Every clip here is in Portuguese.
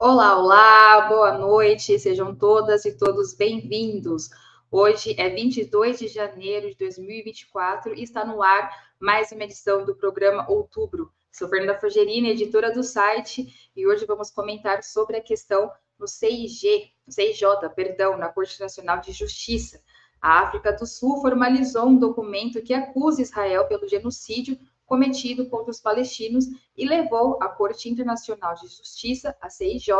Olá, olá, boa noite, sejam todas e todos bem-vindos. Hoje é 22 de janeiro de 2024 e está no ar mais uma edição do programa Outubro. Sou Fernanda Fogerini, editora do site, e hoje vamos comentar sobre a questão no CIG, CIJ, perdão, na Corte Nacional de Justiça. A África do Sul formalizou um documento que acusa Israel pelo genocídio cometido contra os palestinos e levou a Corte Internacional de Justiça, a CIJ,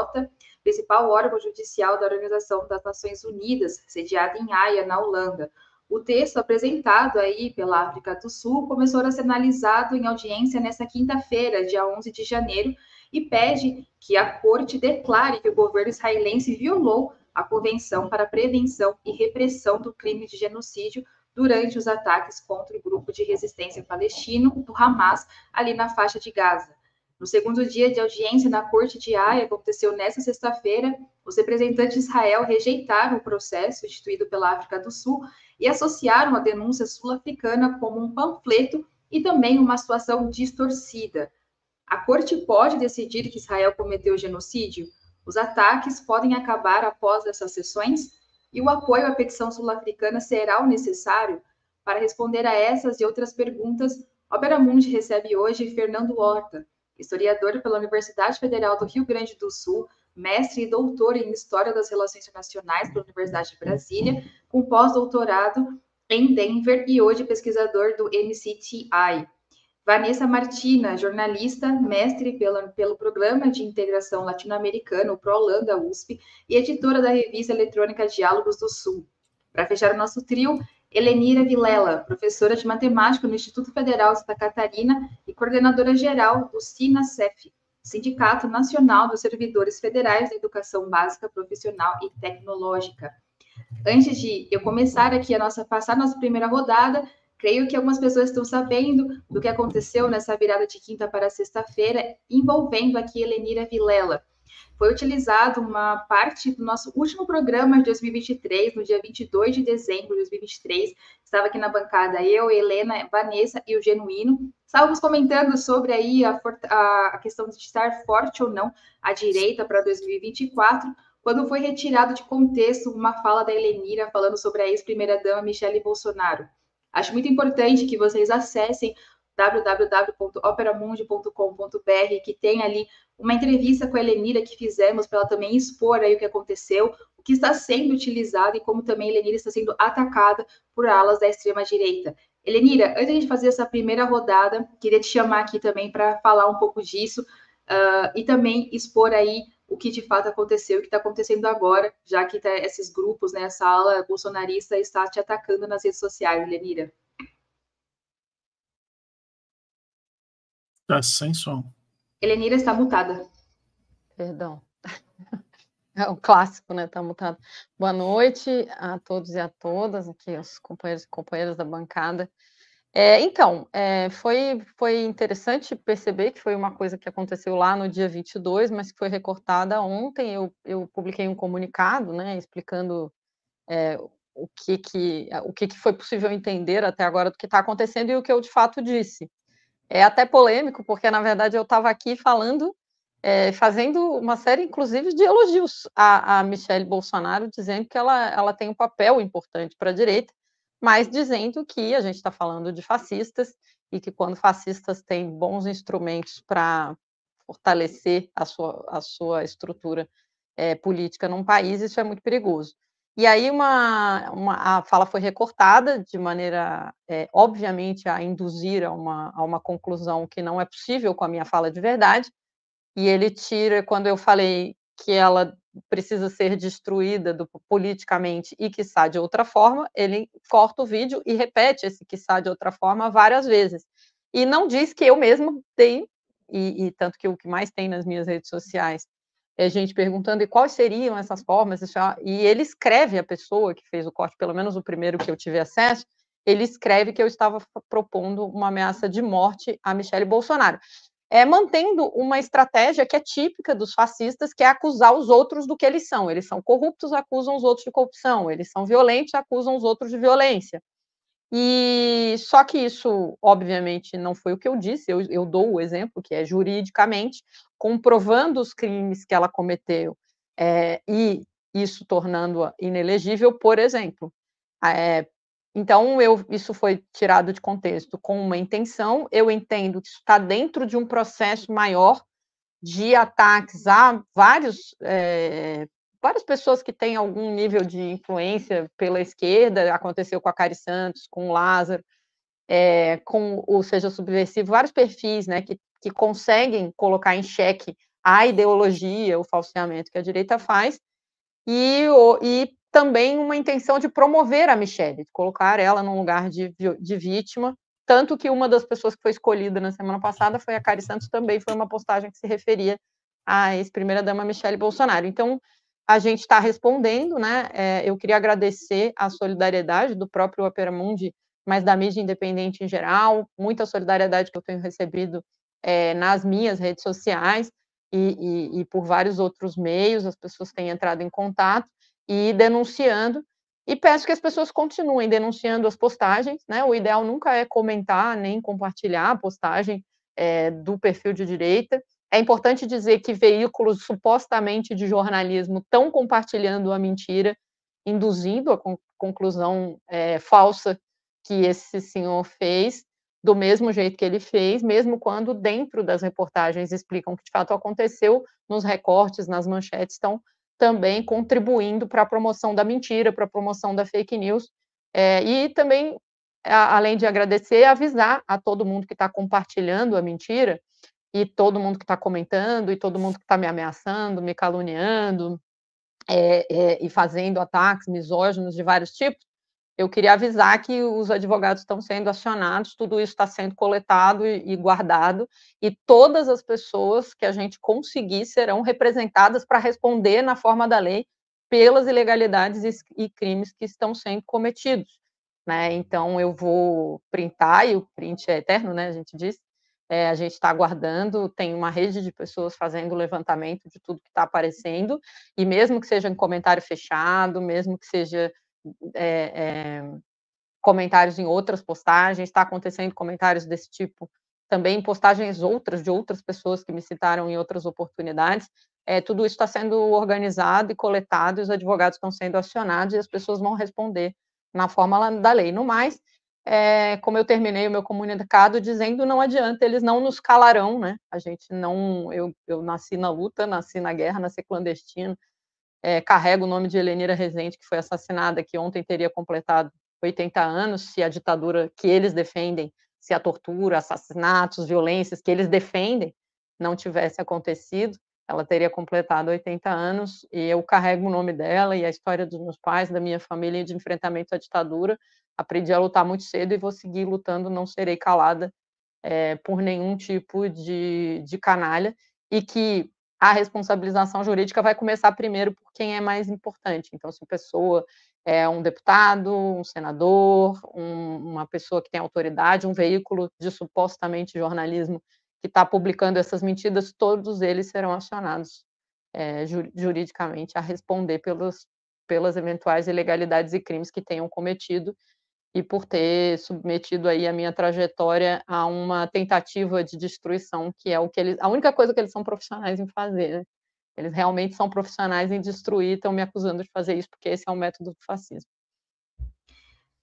principal órgão judicial da Organização das Nações Unidas, sediada em Haia, na Holanda. O texto apresentado aí pela África do Sul começou a ser analisado em audiência nesta quinta-feira, dia 11 de janeiro, e pede que a corte declare que o governo israelense violou a Convenção para a Prevenção e Repressão do Crime de Genocídio durante os ataques contra o grupo de resistência palestino do Hamas, ali na faixa de Gaza. No segundo dia de audiência na Corte de Haia, aconteceu nesta sexta-feira, os representantes de Israel rejeitaram o processo instituído pela África do Sul e associaram a denúncia sul-africana como um panfleto e também uma situação distorcida. A Corte pode decidir que Israel cometeu genocídio? Os ataques podem acabar após essas sessões? E o apoio à petição sul-africana será o necessário? Para responder a essas e outras perguntas, Opera Mundi recebe hoje Fernando Horta, historiador pela Universidade Federal do Rio Grande do Sul, mestre e doutor em História das Relações Internacionais pela Universidade de Brasília, com pós-doutorado em Denver e hoje pesquisador do NCTI. Vanessa Martina, jornalista, mestre pela, pelo Programa de Integração Latino-Americana, o ProHolanda USP, e editora da revista eletrônica Diálogos do Sul. Para fechar o nosso trio, Helenira Vilela, professora de matemática no Instituto Federal de Santa Catarina e coordenadora geral do SINACEF, Sindicato Nacional dos Servidores Federais da Educação Básica Profissional e Tecnológica. Antes de eu começar aqui a nossa passar a nossa primeira rodada, Creio que algumas pessoas estão sabendo do que aconteceu nessa virada de quinta para sexta-feira, envolvendo aqui Helenira Vilela. Foi utilizado uma parte do nosso último programa de 2023, no dia 22 de dezembro de 2023. Estava aqui na bancada eu, Helena, Vanessa e o Genuíno. Estávamos comentando sobre aí a, a questão de estar forte ou não à direita para 2024, quando foi retirado de contexto uma fala da Helenira falando sobre a ex-primeira-dama Michele Bolsonaro. Acho muito importante que vocês acessem www.operamundi.com.br, que tem ali uma entrevista com a Helenira que fizemos para ela também expor aí o que aconteceu, o que está sendo utilizado e como também a Helenira está sendo atacada por alas da extrema-direita. Helenira, antes de fazer essa primeira rodada, queria te chamar aqui também para falar um pouco disso uh, e também expor aí o que de fato aconteceu, o que está acontecendo agora, já que tá, esses grupos, né, essa ala bolsonarista está te atacando nas redes sociais, Lenira. Está sem som. Helenira está mutada. Perdão. É um clássico, né? Está mutado. Boa noite a todos e a todas, aqui os companheiros e companheiras da bancada. É, então, é, foi, foi interessante perceber que foi uma coisa que aconteceu lá no dia 22, mas que foi recortada ontem. Eu, eu publiquei um comunicado, né, explicando é, o, que, que, o que, que foi possível entender até agora do que está acontecendo e o que eu de fato disse. É até polêmico, porque na verdade eu estava aqui falando, é, fazendo uma série, inclusive, de elogios a, a Michelle Bolsonaro, dizendo que ela, ela tem um papel importante para a direita mas dizendo que a gente está falando de fascistas e que quando fascistas têm bons instrumentos para fortalecer a sua, a sua estrutura é, política num país, isso é muito perigoso. E aí uma, uma, a fala foi recortada de maneira, é, obviamente, a induzir a uma, a uma conclusão que não é possível com a minha fala de verdade, e ele tira, quando eu falei que ela precisa ser destruída do, politicamente e que está de outra forma, ele corta o vídeo e repete esse que está de outra forma várias vezes. E não diz que eu mesmo tenho, e, e tanto que o que mais tem nas minhas redes sociais é gente perguntando e quais seriam essas formas, e ele escreve a pessoa que fez o corte, pelo menos o primeiro que eu tive acesso, ele escreve que eu estava propondo uma ameaça de morte a Michele Bolsonaro é, mantendo uma estratégia que é típica dos fascistas, que é acusar os outros do que eles são. Eles são corruptos, acusam os outros de corrupção. Eles são violentos, acusam os outros de violência. E só que isso, obviamente, não foi o que eu disse. Eu, eu dou o exemplo que é juridicamente comprovando os crimes que ela cometeu é, e isso tornando-a inelegível, por exemplo. É, então, eu, isso foi tirado de contexto com uma intenção. Eu entendo que está dentro de um processo maior de ataques a vários é, várias pessoas que têm algum nível de influência pela esquerda, aconteceu com a Cari Santos, com o Lázaro, é, com o Seja Subversivo, vários perfis né, que, que conseguem colocar em xeque a ideologia, o falseamento que a direita faz, e, e também uma intenção de promover a Michelle, de colocar ela num lugar de, de vítima, tanto que uma das pessoas que foi escolhida na semana passada foi a Cari Santos, também foi uma postagem que se referia à ex-primeira-dama Michelle Bolsonaro. Então, a gente está respondendo, né? É, eu queria agradecer a solidariedade do próprio Opera Mundi, mas da mídia independente em geral, muita solidariedade que eu tenho recebido é, nas minhas redes sociais e, e, e, por vários outros meios, as pessoas têm entrado em contato e denunciando. E peço que as pessoas continuem denunciando as postagens, né? O ideal nunca é comentar nem compartilhar a postagem é, do perfil de direita, é importante dizer que veículos supostamente de jornalismo estão compartilhando a mentira, induzindo a conclusão é, falsa que esse senhor fez, do mesmo jeito que ele fez, mesmo quando dentro das reportagens explicam o que de fato aconteceu, nos recortes, nas manchetes, estão também contribuindo para a promoção da mentira, para a promoção da fake news, é, e também, a, além de agradecer, avisar a todo mundo que está compartilhando a mentira, e todo mundo que está comentando, e todo mundo que está me ameaçando, me caluniando, é, é, e fazendo ataques misóginos de vários tipos, eu queria avisar que os advogados estão sendo acionados, tudo isso está sendo coletado e, guardado, e todas as pessoas que a gente conseguir serão representadas para responder na forma da lei pelas ilegalidades e, e crimes que estão sendo cometidos. Né? Então, eu vou printar, e o print é eterno, né, a gente disse, é, a gente está aguardando, tem uma rede de pessoas fazendo o levantamento de tudo que está aparecendo, e mesmo que seja em comentário fechado, mesmo que seja é, é, comentários em outras postagens, está acontecendo comentários desse tipo também postagens outras de outras pessoas que me citaram em outras oportunidades. É, tudo isso está sendo organizado e coletado, e os advogados estão sendo acionados e as pessoas vão responder na forma da lei. No mais, é, como eu terminei o meu comunicado dizendo, não adianta, eles não nos calarão, né? A gente não, eu, eu nasci na luta, nasci na guerra, nasci clandestino, é, carrego o nome de Helenira Rezende, que foi assassinada, que ontem teria completado 80 anos, se a ditadura que eles defendem, se a tortura, assassinatos, violências que eles defendem não tivesse acontecido, ela teria completado 80 anos, e eu carrego o nome dela e a história dos meus pais, da minha família de enfrentamento à ditadura, aprendi a lutar muito cedo e vou seguir lutando, não serei calada é, por nenhum tipo de, de canalha, e que a responsabilização jurídica vai começar primeiro por quem é mais importante. Então, se a pessoa é um deputado, um senador, um, uma pessoa que tem autoridade, um veículo de supostamente jornalismo que está publicando essas mentiras, todos eles serão acionados é, juridicamente a responder pelos, pelas eventuais ilegalidades e crimes que tenham cometido e por ter submetido aí a minha trajetória a uma tentativa de destruição, que é o que eles, a única coisa que eles são profissionais em fazer. Né? Eles realmente são profissionais em destruir, estão me acusando de fazer isso, porque esse é o método do fascismo.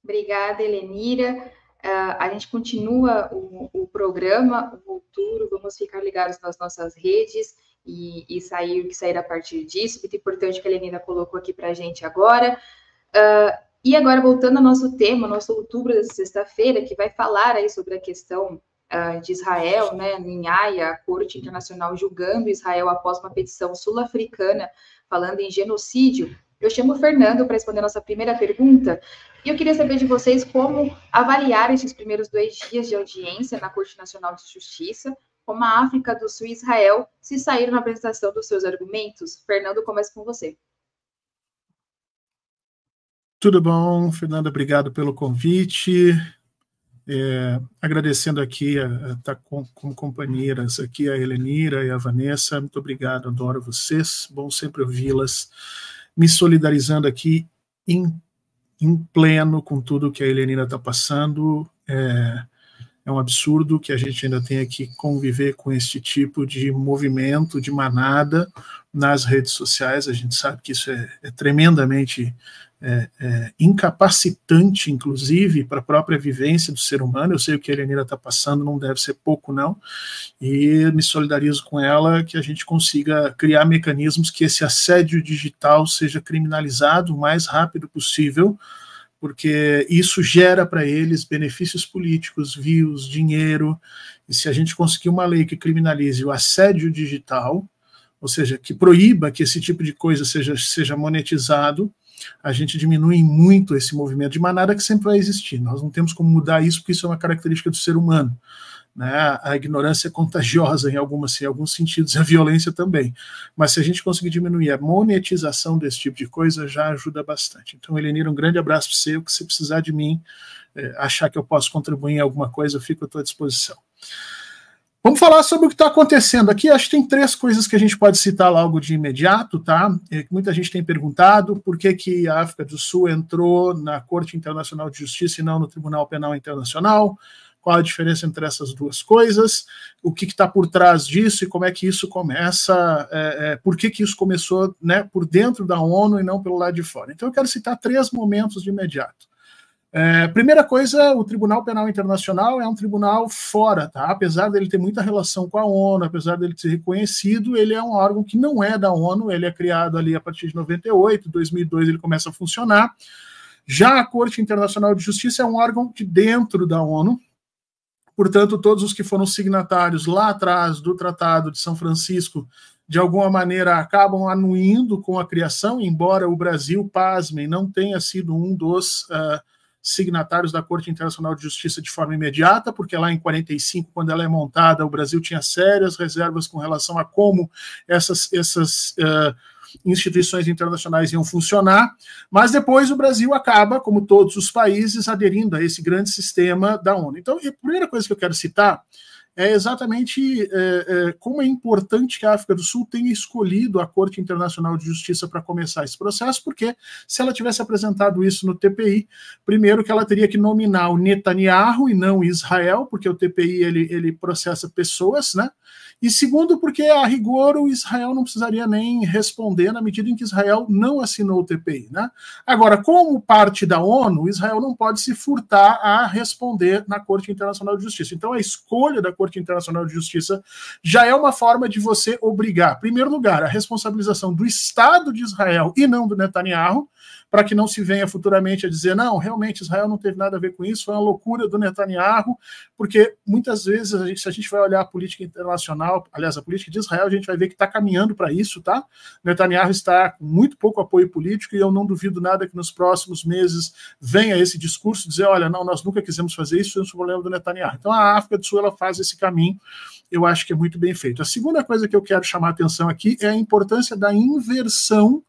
Obrigada, Helenira. Uh, a gente continua o, o, programa, o futuro, vamos ficar ligados nas nossas redes e, e sair o que sair a partir disso, muito importante que a Helenira colocou aqui para a gente agora. Uh, e agora, voltando ao nosso tema, nosso outubro dessa sexta-feira, que vai falar aí sobre a questão uh, de Israel, né, em Haia, a Corte Internacional julgando Israel após uma petição sul-africana falando em genocídio. Eu chamo o Fernando para responder a nossa primeira pergunta, e eu queria saber de vocês como avaliar esses primeiros dois dias de audiência na Corte Nacional de Justiça, como a África do Sul e Israel se saíram na apresentação dos seus argumentos. Fernando, começa com você. Tudo bom, Fernanda? Obrigado pelo convite. É, agradecendo aqui a, estar tá com, com, companheiras aqui, a Helenira e a Vanessa. Muito obrigado, adoro vocês. Bom sempre ouvi-las. Me solidarizando aqui em em pleno com tudo que a Helenina está passando. É, é um absurdo que a gente ainda tenha que conviver com este tipo de movimento, de manada nas redes sociais. A gente sabe que isso é, é tremendamente é, é, incapacitante, inclusive, para a própria vivência do ser humano. Eu sei o que a Elenira está passando, não deve ser pouco, não, e me solidarizo com ela que a gente consiga criar mecanismos que esse assédio digital seja criminalizado o mais rápido possível, porque isso gera para eles benefícios políticos, views, dinheiro, e se a gente conseguir uma lei que criminalize o assédio digital, ou seja, que proíba que esse tipo de coisa seja, seja monetizado, a gente diminui muito esse movimento de manada que sempre vai existir. Nós não temos como mudar isso, porque isso é uma característica do ser humano. Né? A ignorância é contagiosa em, algumas, em alguns sentidos, a violência também. Mas se a gente conseguir diminuir a monetização desse tipo de coisa, já ajuda bastante. Então, Elenira, um grande abraço para você. O que você precisar de mim, é, achar que eu posso contribuir em alguma coisa, eu fico à tua disposição. Vamos falar sobre o que está acontecendo aqui. Acho que tem três coisas que a gente pode citar logo de imediato, tá? É, muita gente tem perguntado por que, que a África do Sul entrou na Corte Internacional de Justiça e não no Tribunal Penal Internacional. Qual a diferença entre essas duas coisas? O que está por trás disso e como é que isso começa? É, é, por que, que isso começou né, por dentro da ONU e não pelo lado de fora? Então, eu quero citar três momentos de imediato. É, primeira coisa, o Tribunal Penal Internacional é um tribunal fora, tá? Apesar dele ter muita relação com a ONU, apesar dele ser reconhecido, ele é um órgão que não é da ONU, ele é criado ali a partir de 98, 2002 ele começa a funcionar. Já a Corte Internacional de Justiça é um órgão de dentro da ONU, portanto, todos os que foram signatários lá atrás do Tratado de São Francisco, de alguma maneira, acabam anuindo com a criação, embora o Brasil, pasmem, não tenha sido um dos. Uh, signatários da Corte Internacional de Justiça de forma imediata, porque lá em 45, quando ela é montada, o Brasil tinha sérias reservas com relação a como essas, essas uh, instituições internacionais iam funcionar, mas depois o Brasil acaba, como todos os países, aderindo a esse grande sistema da ONU. Então, a primeira coisa que eu quero citar é exatamente é, é, como é importante que a África do Sul tenha escolhido a Corte Internacional de Justiça para começar esse processo, porque se ela tivesse apresentado isso no TPI, primeiro que ela teria que nominar o Netanyahu e não Israel, porque o TPI ele, ele processa pessoas, né? E segundo, porque a rigor o Israel não precisaria nem responder na medida em que Israel não assinou o TPI. Né? Agora, como parte da ONU, Israel não pode se furtar a responder na Corte Internacional de Justiça. Então, a escolha da Corte Internacional de Justiça já é uma forma de você obrigar, em primeiro lugar, a responsabilização do Estado de Israel e não do Netanyahu, para que não se venha futuramente a dizer, não, realmente Israel não teve nada a ver com isso, foi uma loucura do Netanyahu, porque muitas vezes, a gente, se a gente vai olhar a política internacional, aliás, a política de Israel, a gente vai ver que está caminhando para isso, tá? Netanyahu está com muito pouco apoio político e eu não duvido nada que nos próximos meses venha esse discurso dizer, olha, não, nós nunca quisemos fazer isso, isso é um problema do Netanyahu. Então a África do Sul ela faz esse caminho, eu acho que é muito bem feito. A segunda coisa que eu quero chamar a atenção aqui é a importância da inversão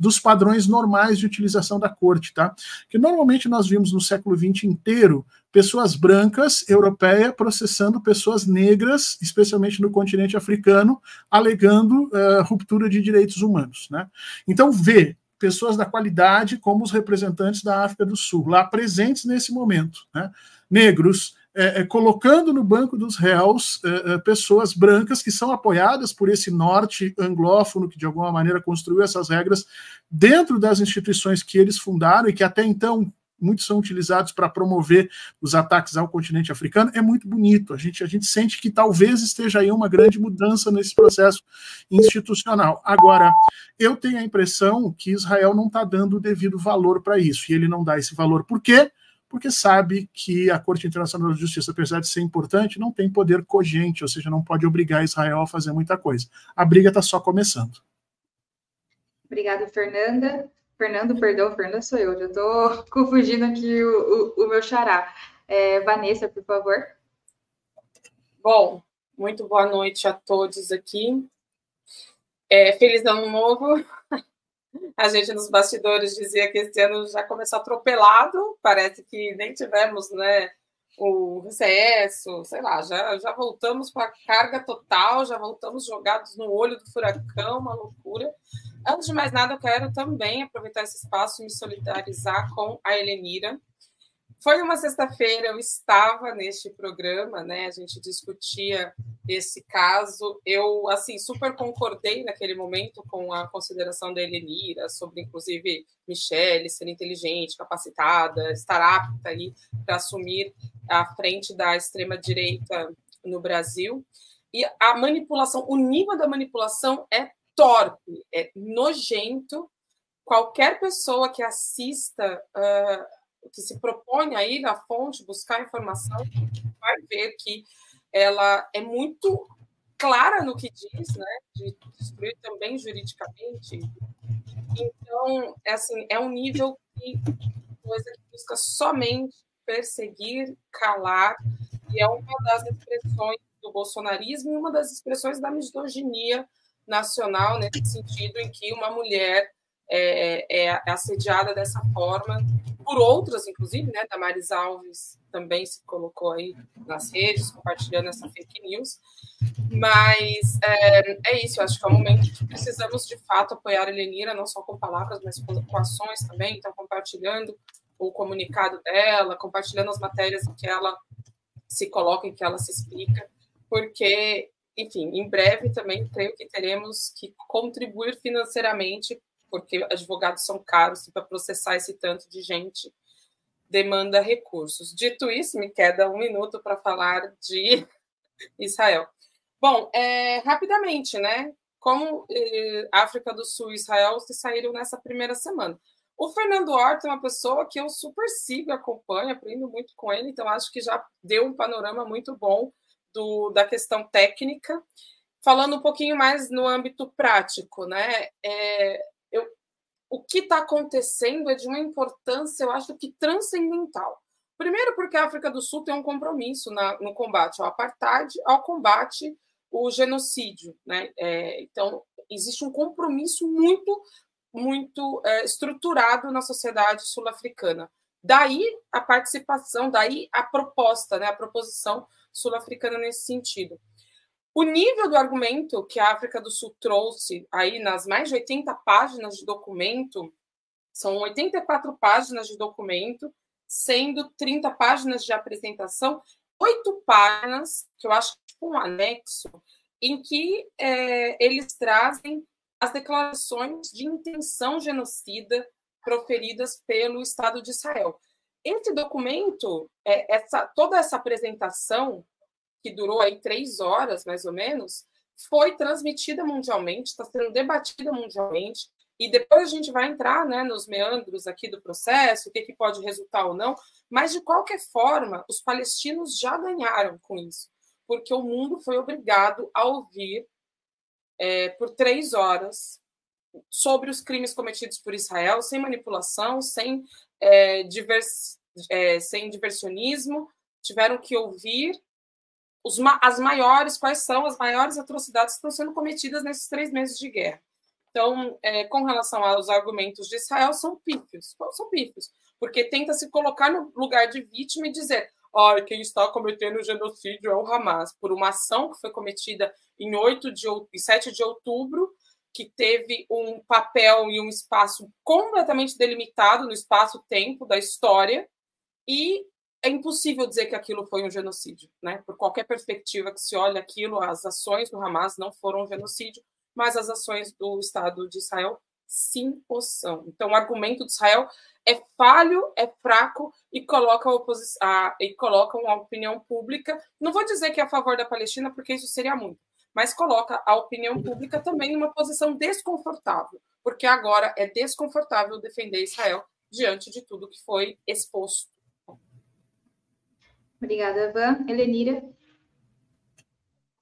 dos padrões normais de utilização da corte, tá? Que normalmente nós vimos no século XX inteiro pessoas brancas, europeias, processando pessoas negras, especialmente no continente africano, alegando uh, ruptura de direitos humanos, né? Então, vê pessoas da qualidade como os representantes da África do Sul, lá presentes nesse momento, né? Negros, é, é, colocando no banco dos réus é, é, pessoas brancas que são apoiadas por esse norte anglófono que de alguma maneira construiu essas regras dentro das instituições que eles fundaram e que até então muitos são utilizados para promover os ataques ao continente africano, é muito bonito. A gente, a gente sente que talvez esteja aí uma grande mudança nesse processo institucional. Agora, eu tenho a impressão que Israel não está dando o devido valor para isso, e ele não dá esse valor. Por quê? Porque sabe que a Corte Internacional de Justiça, apesar de ser importante, não tem poder cogente, ou seja, não pode obrigar Israel a fazer muita coisa. A briga está só começando. Obrigada, Fernanda. Fernando, perdão, Fernanda sou eu, já estou confundindo aqui o, o, o meu xará. É, Vanessa, por favor. Bom, muito boa noite a todos aqui. É, feliz ano novo. A gente nos bastidores dizia que esse ano já começou atropelado, parece que nem tivemos né, o recesso, sei lá, já, já voltamos com a carga total, já voltamos jogados no olho do furacão, uma loucura. Antes de mais nada, eu quero também aproveitar esse espaço e me solidarizar com a Helenira, foi uma sexta-feira, eu estava neste programa, né? A gente discutia esse caso. Eu, assim, super concordei naquele momento com a consideração da Helenira sobre, inclusive, Michelle ser inteligente, capacitada, estar apta aí para assumir a frente da extrema-direita no Brasil. E a manipulação, o nível da manipulação é torpe, é nojento. Qualquer pessoa que assista. Uh, que se propõe a ir à fonte, buscar informação, vai ver que ela é muito clara no que diz, né, de destruir também juridicamente. Então, é assim, é um nível que coisa que busca somente perseguir, calar, e é uma das expressões do bolsonarismo e uma das expressões da misoginia nacional, nesse sentido em que uma mulher é, é assediada dessa forma por outras, inclusive, né? Damares Alves também se colocou aí nas redes, compartilhando essa fake news. Mas é, é isso, eu acho que é um momento que precisamos, de fato, apoiar a Elenira, não só com palavras, mas com, com ações também. Então, compartilhando o comunicado dela, compartilhando as matérias em que ela se coloca, em que ela se explica, porque, enfim, em breve também creio que teremos que contribuir financeiramente porque advogados são caros e para processar esse tanto de gente demanda recursos. Dito isso, me queda um minuto para falar de Israel. Bom, é, rapidamente, né? Como eh, África do Sul e Israel se saíram nessa primeira semana. O Fernando Horta é uma pessoa que eu super sigo, acompanho, aprendo muito com ele, então acho que já deu um panorama muito bom do, da questão técnica. Falando um pouquinho mais no âmbito prático, né? É, o que está acontecendo é de uma importância, eu acho que transcendental. Primeiro, porque a África do Sul tem um compromisso na, no combate ao apartheid, ao combate ao genocídio. Né? É, então, existe um compromisso muito, muito é, estruturado na sociedade sul-africana. Daí a participação, daí a proposta, né, a proposição sul-africana nesse sentido. O nível do argumento que a África do Sul trouxe aí nas mais de 80 páginas de documento, são 84 páginas de documento, sendo 30 páginas de apresentação, oito páginas, que eu acho tipo um anexo, em que é, eles trazem as declarações de intenção genocida proferidas pelo Estado de Israel. Esse documento, é, essa, toda essa apresentação que durou aí três horas, mais ou menos, foi transmitida mundialmente, está sendo debatida mundialmente, e depois a gente vai entrar né, nos meandros aqui do processo, o que, que pode resultar ou não, mas de qualquer forma, os palestinos já ganharam com isso, porque o mundo foi obrigado a ouvir é, por três horas sobre os crimes cometidos por Israel, sem manipulação, sem, é, divers, é, sem diversionismo, tiveram que ouvir os, as maiores, quais são as maiores atrocidades que estão sendo cometidas nesses três meses de guerra. Então, é, com relação aos argumentos de Israel, são pífios, são pífios, porque tenta se colocar no lugar de vítima e dizer, olha, quem está cometendo genocídio é o Hamas, por uma ação que foi cometida em 8 de, em 7 de outubro, que teve um papel e um espaço completamente delimitado no espaço-tempo da história, e é impossível dizer que aquilo foi um genocídio, né? Por qualquer perspectiva que se olhe aquilo, as ações do Hamas não foram um genocídio, mas as ações do Estado de Israel sim o são. Então, o argumento de Israel é falho, é fraco e coloca a, oposição, e coloca uma opinião pública. Não vou dizer que é a favor da Palestina, porque isso seria muito, mas coloca a opinião pública também em uma posição desconfortável, porque agora é desconfortável defender Israel diante de tudo que foi exposto Obrigada, Van. Helenira.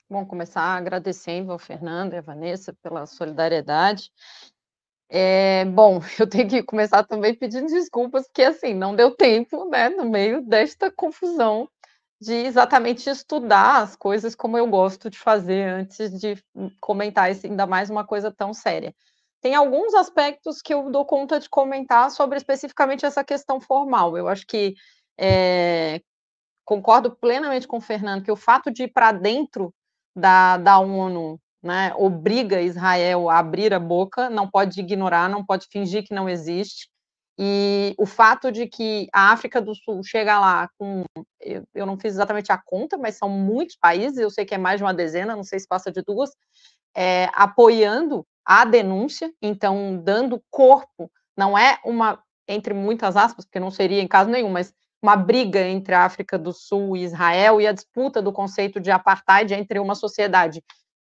Bom, começar agradecendo ao Fernando e à Vanessa pela solidariedade. É, bom, eu tenho que começar também pedindo desculpas, porque assim, não deu tempo, né, no meio desta confusão, de exatamente estudar as coisas como eu gosto de fazer antes de comentar ainda mais uma coisa tão séria. Tem alguns aspectos que eu dou conta de comentar sobre especificamente essa questão formal. Eu acho que é, concordo plenamente com o Fernando que o fato de ir para dentro da, da ONU né, obriga Israel a abrir a boca, não pode ignorar, não pode fingir que não existe. E o fato de que a África do Sul chega lá com, eu, eu não fiz exatamente a conta, mas são muitos países, eu sei que é mais de uma dezena, não sei se passa de duas, é, apoiando a denúncia, então dando corpo, não é uma, entre muitas aspas, porque não seria em caso nenhum, mas uma briga entre a África do Sul e Israel e a disputa do conceito de apartheid entre uma sociedade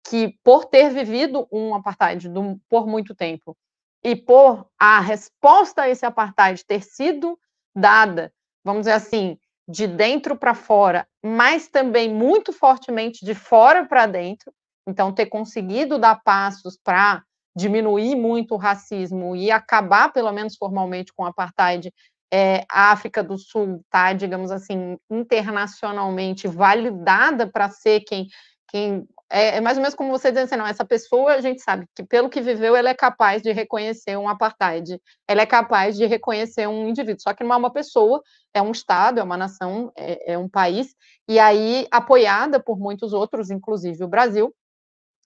que, por ter vivido um apartheid do, por muito tempo e por a resposta a esse apartheid ter sido dada, vamos dizer assim, de dentro para fora, mas também muito fortemente de fora para dentro, então ter conseguido dar passos para diminuir muito o racismo e acabar, pelo menos formalmente, com o apartheid, é, a África do Sul está, digamos assim, internacionalmente validada para ser quem, quem é, é, mais ou menos como você dizendo assim, não, essa pessoa, a gente sabe que pelo que viveu, ela é capaz de reconhecer um apartheid, ela é capaz de reconhecer um indivíduo, só que não é uma pessoa, é um Estado, é uma nação, é, é um país, e aí apoiada por muitos outros, inclusive o Brasil,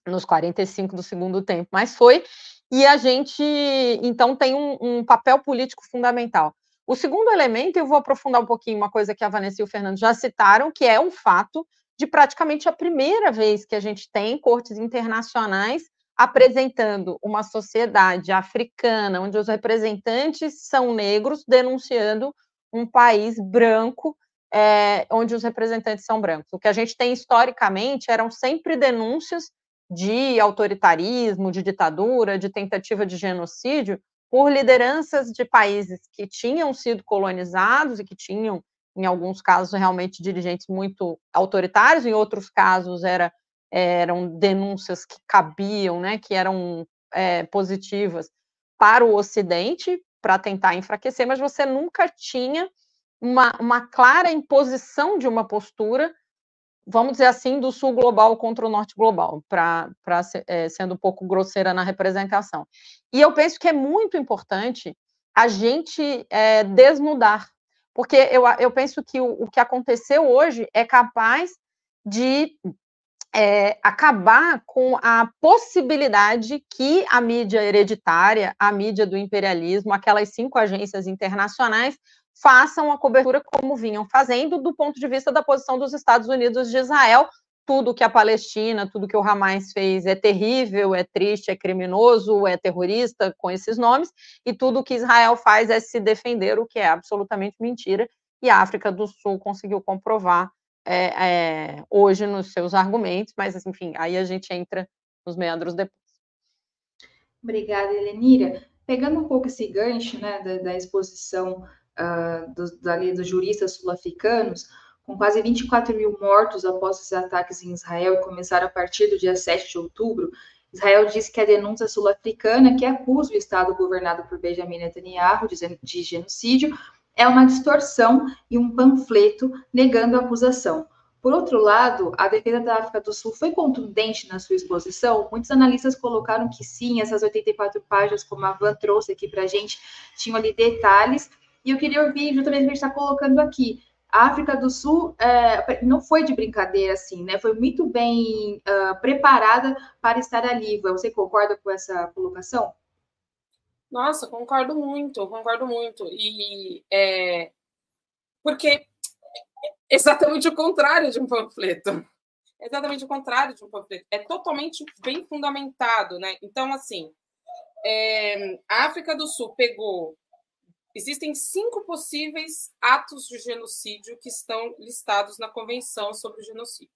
nos 45 do segundo tempo, mas foi, e a gente, então, tem um, um papel político fundamental. O segundo elemento, eu vou aprofundar um pouquinho uma coisa que a Vanessa e o Fernando já citaram, que é um fato de praticamente a primeira vez que a gente tem cortes internacionais apresentando uma sociedade africana onde os representantes são negros denunciando um país branco é, onde os representantes são brancos. O que a gente tem historicamente eram sempre denúncias de autoritarismo, de ditadura, de tentativa de genocídio por lideranças de países que tinham sido colonizados e que tinham em alguns casos realmente dirigentes muito autoritários, em outros casos era, eram denúncias que cabiam, né, que eram é, positivas para o Ocidente, para tentar enfraquecer, mas você nunca tinha uma, uma clara imposição de uma postura, vamos dizer assim, do sul global contra o norte global, para é, sendo um pouco grosseira na representação. E eu penso que é muito importante a gente é, desnudar porque eu, eu penso que o, o que aconteceu hoje é capaz de é, acabar com a possibilidade que a mídia hereditária, a mídia do imperialismo, aquelas cinco agências internacionais, façam a cobertura como vinham fazendo, do ponto de vista da posição dos Estados Unidos de Israel tudo que a Palestina, tudo que o Hamas fez é terrível, é triste, é criminoso, é terrorista, com esses nomes, e tudo que Israel faz é se defender, o que é absolutamente mentira, e a África do Sul conseguiu comprovar é, é, hoje nos seus argumentos, mas, enfim, aí a gente entra nos meandros depois. Obrigada, Helenira. Pegando um pouco esse gancho né, da, da exposição uh, dos, dos juristas sul-africanos, com quase 24 mil mortos após os ataques em Israel e começaram a partir do dia 7 de outubro, Israel disse que a denúncia sul-africana, que acusa o Estado governado por Benjamin Netanyahu de, de genocídio, é uma distorção e um panfleto negando a acusação. Por outro lado, a defesa da África do Sul foi contundente na sua exposição. Muitos analistas colocaram que sim, essas 84 páginas, como a Van trouxe aqui para a gente, tinham ali detalhes. E eu queria ouvir justamente o que a gente está colocando aqui a África do Sul é, não foi de brincadeira assim, né? Foi muito bem uh, preparada para estar ali. Você concorda com essa colocação? Nossa, concordo muito, concordo muito. E é, porque é exatamente o contrário de um panfleto. É exatamente o contrário de um panfleto. É totalmente bem fundamentado, né? Então, assim, é, a África do Sul pegou Existem cinco possíveis atos de genocídio que estão listados na Convenção sobre o Genocídio.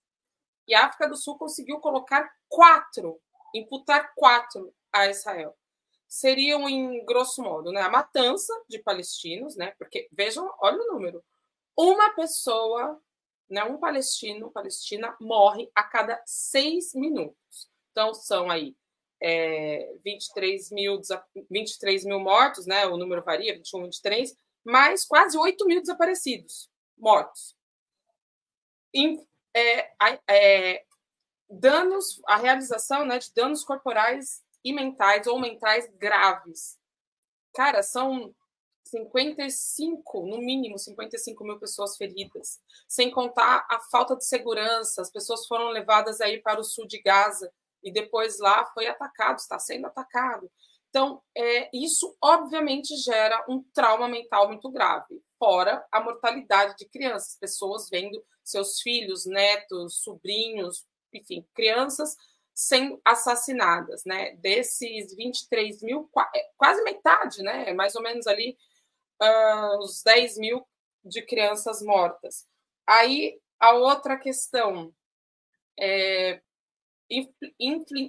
E a África do Sul conseguiu colocar quatro, imputar quatro a Israel. Seriam, em grosso modo, né, a matança de palestinos, né, porque vejam, olha o número. Uma pessoa, né, um palestino, palestina, morre a cada seis minutos. Então, são aí é, 23, mil, 23 mil mortos, né? O número varia, 21, 23, mas quase 8 mil desaparecidos, mortos. Em, é, é, danos, a realização né, de danos corporais e mentais ou mentais graves. Cara, são 55, no mínimo 55 mil pessoas feridas, sem contar a falta de segurança. As pessoas foram levadas aí para o sul de Gaza e depois lá foi atacado, está sendo atacado. Então, é, isso obviamente gera um trauma mental muito grave, fora a mortalidade de crianças, pessoas vendo seus filhos, netos, sobrinhos, enfim, crianças sendo assassinadas, né? Desses 23 mil, é, quase metade, né? Mais ou menos ali uh, uns 10 mil de crianças mortas. Aí a outra questão é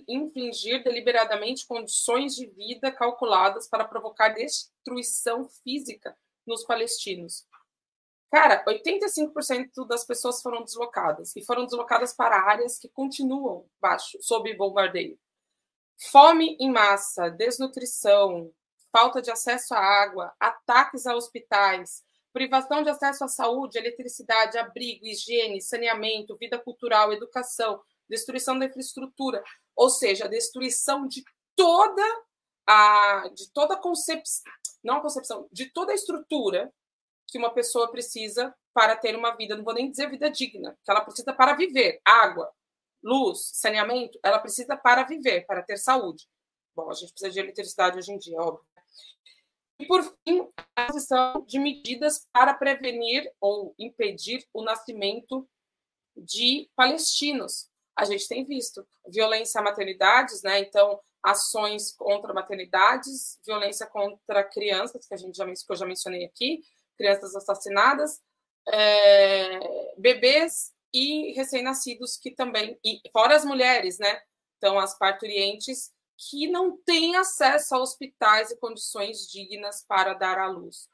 infligir deliberadamente condições de vida calculadas para provocar destruição física nos palestinos. Cara, 85% das pessoas foram deslocadas e foram deslocadas para áreas que continuam baixo, sob bombardeio. Fome em massa, desnutrição, falta de acesso à água, ataques a hospitais, privação de acesso à saúde, eletricidade, abrigo, higiene, saneamento, vida cultural, educação, destruição da infraestrutura, ou seja, a destruição de toda a de toda a concepção, não a concepção, de toda a estrutura que uma pessoa precisa para ter uma vida, não vou nem dizer vida digna, que ela precisa para viver, água, luz, saneamento, ela precisa para viver, para ter saúde. Bom, a gente precisa de eletricidade hoje em dia, óbvio. E, por fim, a posição de medidas para prevenir ou impedir o nascimento de palestinos, a gente tem visto violência a maternidades, né? Então, ações contra maternidades, violência contra crianças, que a gente já, que eu já mencionei aqui, crianças assassinadas, é, bebês e recém-nascidos que também, e fora as mulheres, né? Então, as parturientes que não têm acesso a hospitais e condições dignas para dar à luz.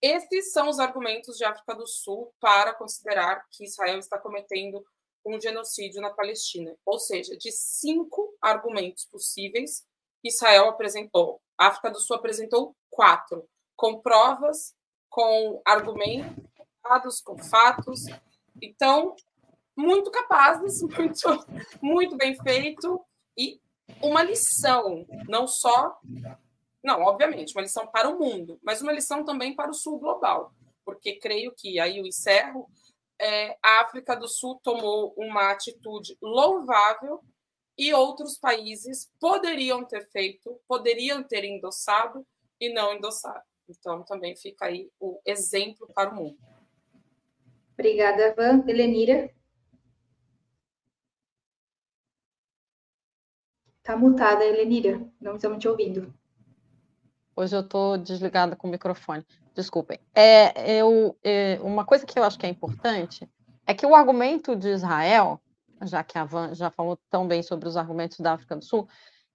Esses são os argumentos de África do Sul para considerar que Israel está cometendo um genocídio na Palestina. Ou seja, de cinco argumentos possíveis, Israel apresentou, a África do Sul apresentou quatro, com provas, com argumentos, com fatos. Então, muito capazes, muito, muito bem feito e uma lição, não só, não, obviamente, uma lição para o mundo, mas uma lição também para o sul global, porque creio que aí eu encerro é, a África do Sul tomou uma atitude louvável e outros países poderiam ter feito, poderiam ter endossado e não endossaram. Então, também fica aí o exemplo para o mundo. Obrigada, Van. Helenira? Está mutada, Helenira. Não estamos te ouvindo. Hoje eu estou desligada com o microfone. Desculpem. É, eu, é, uma coisa que eu acho que é importante é que o argumento de Israel, já que a Van já falou tão bem sobre os argumentos da África do Sul,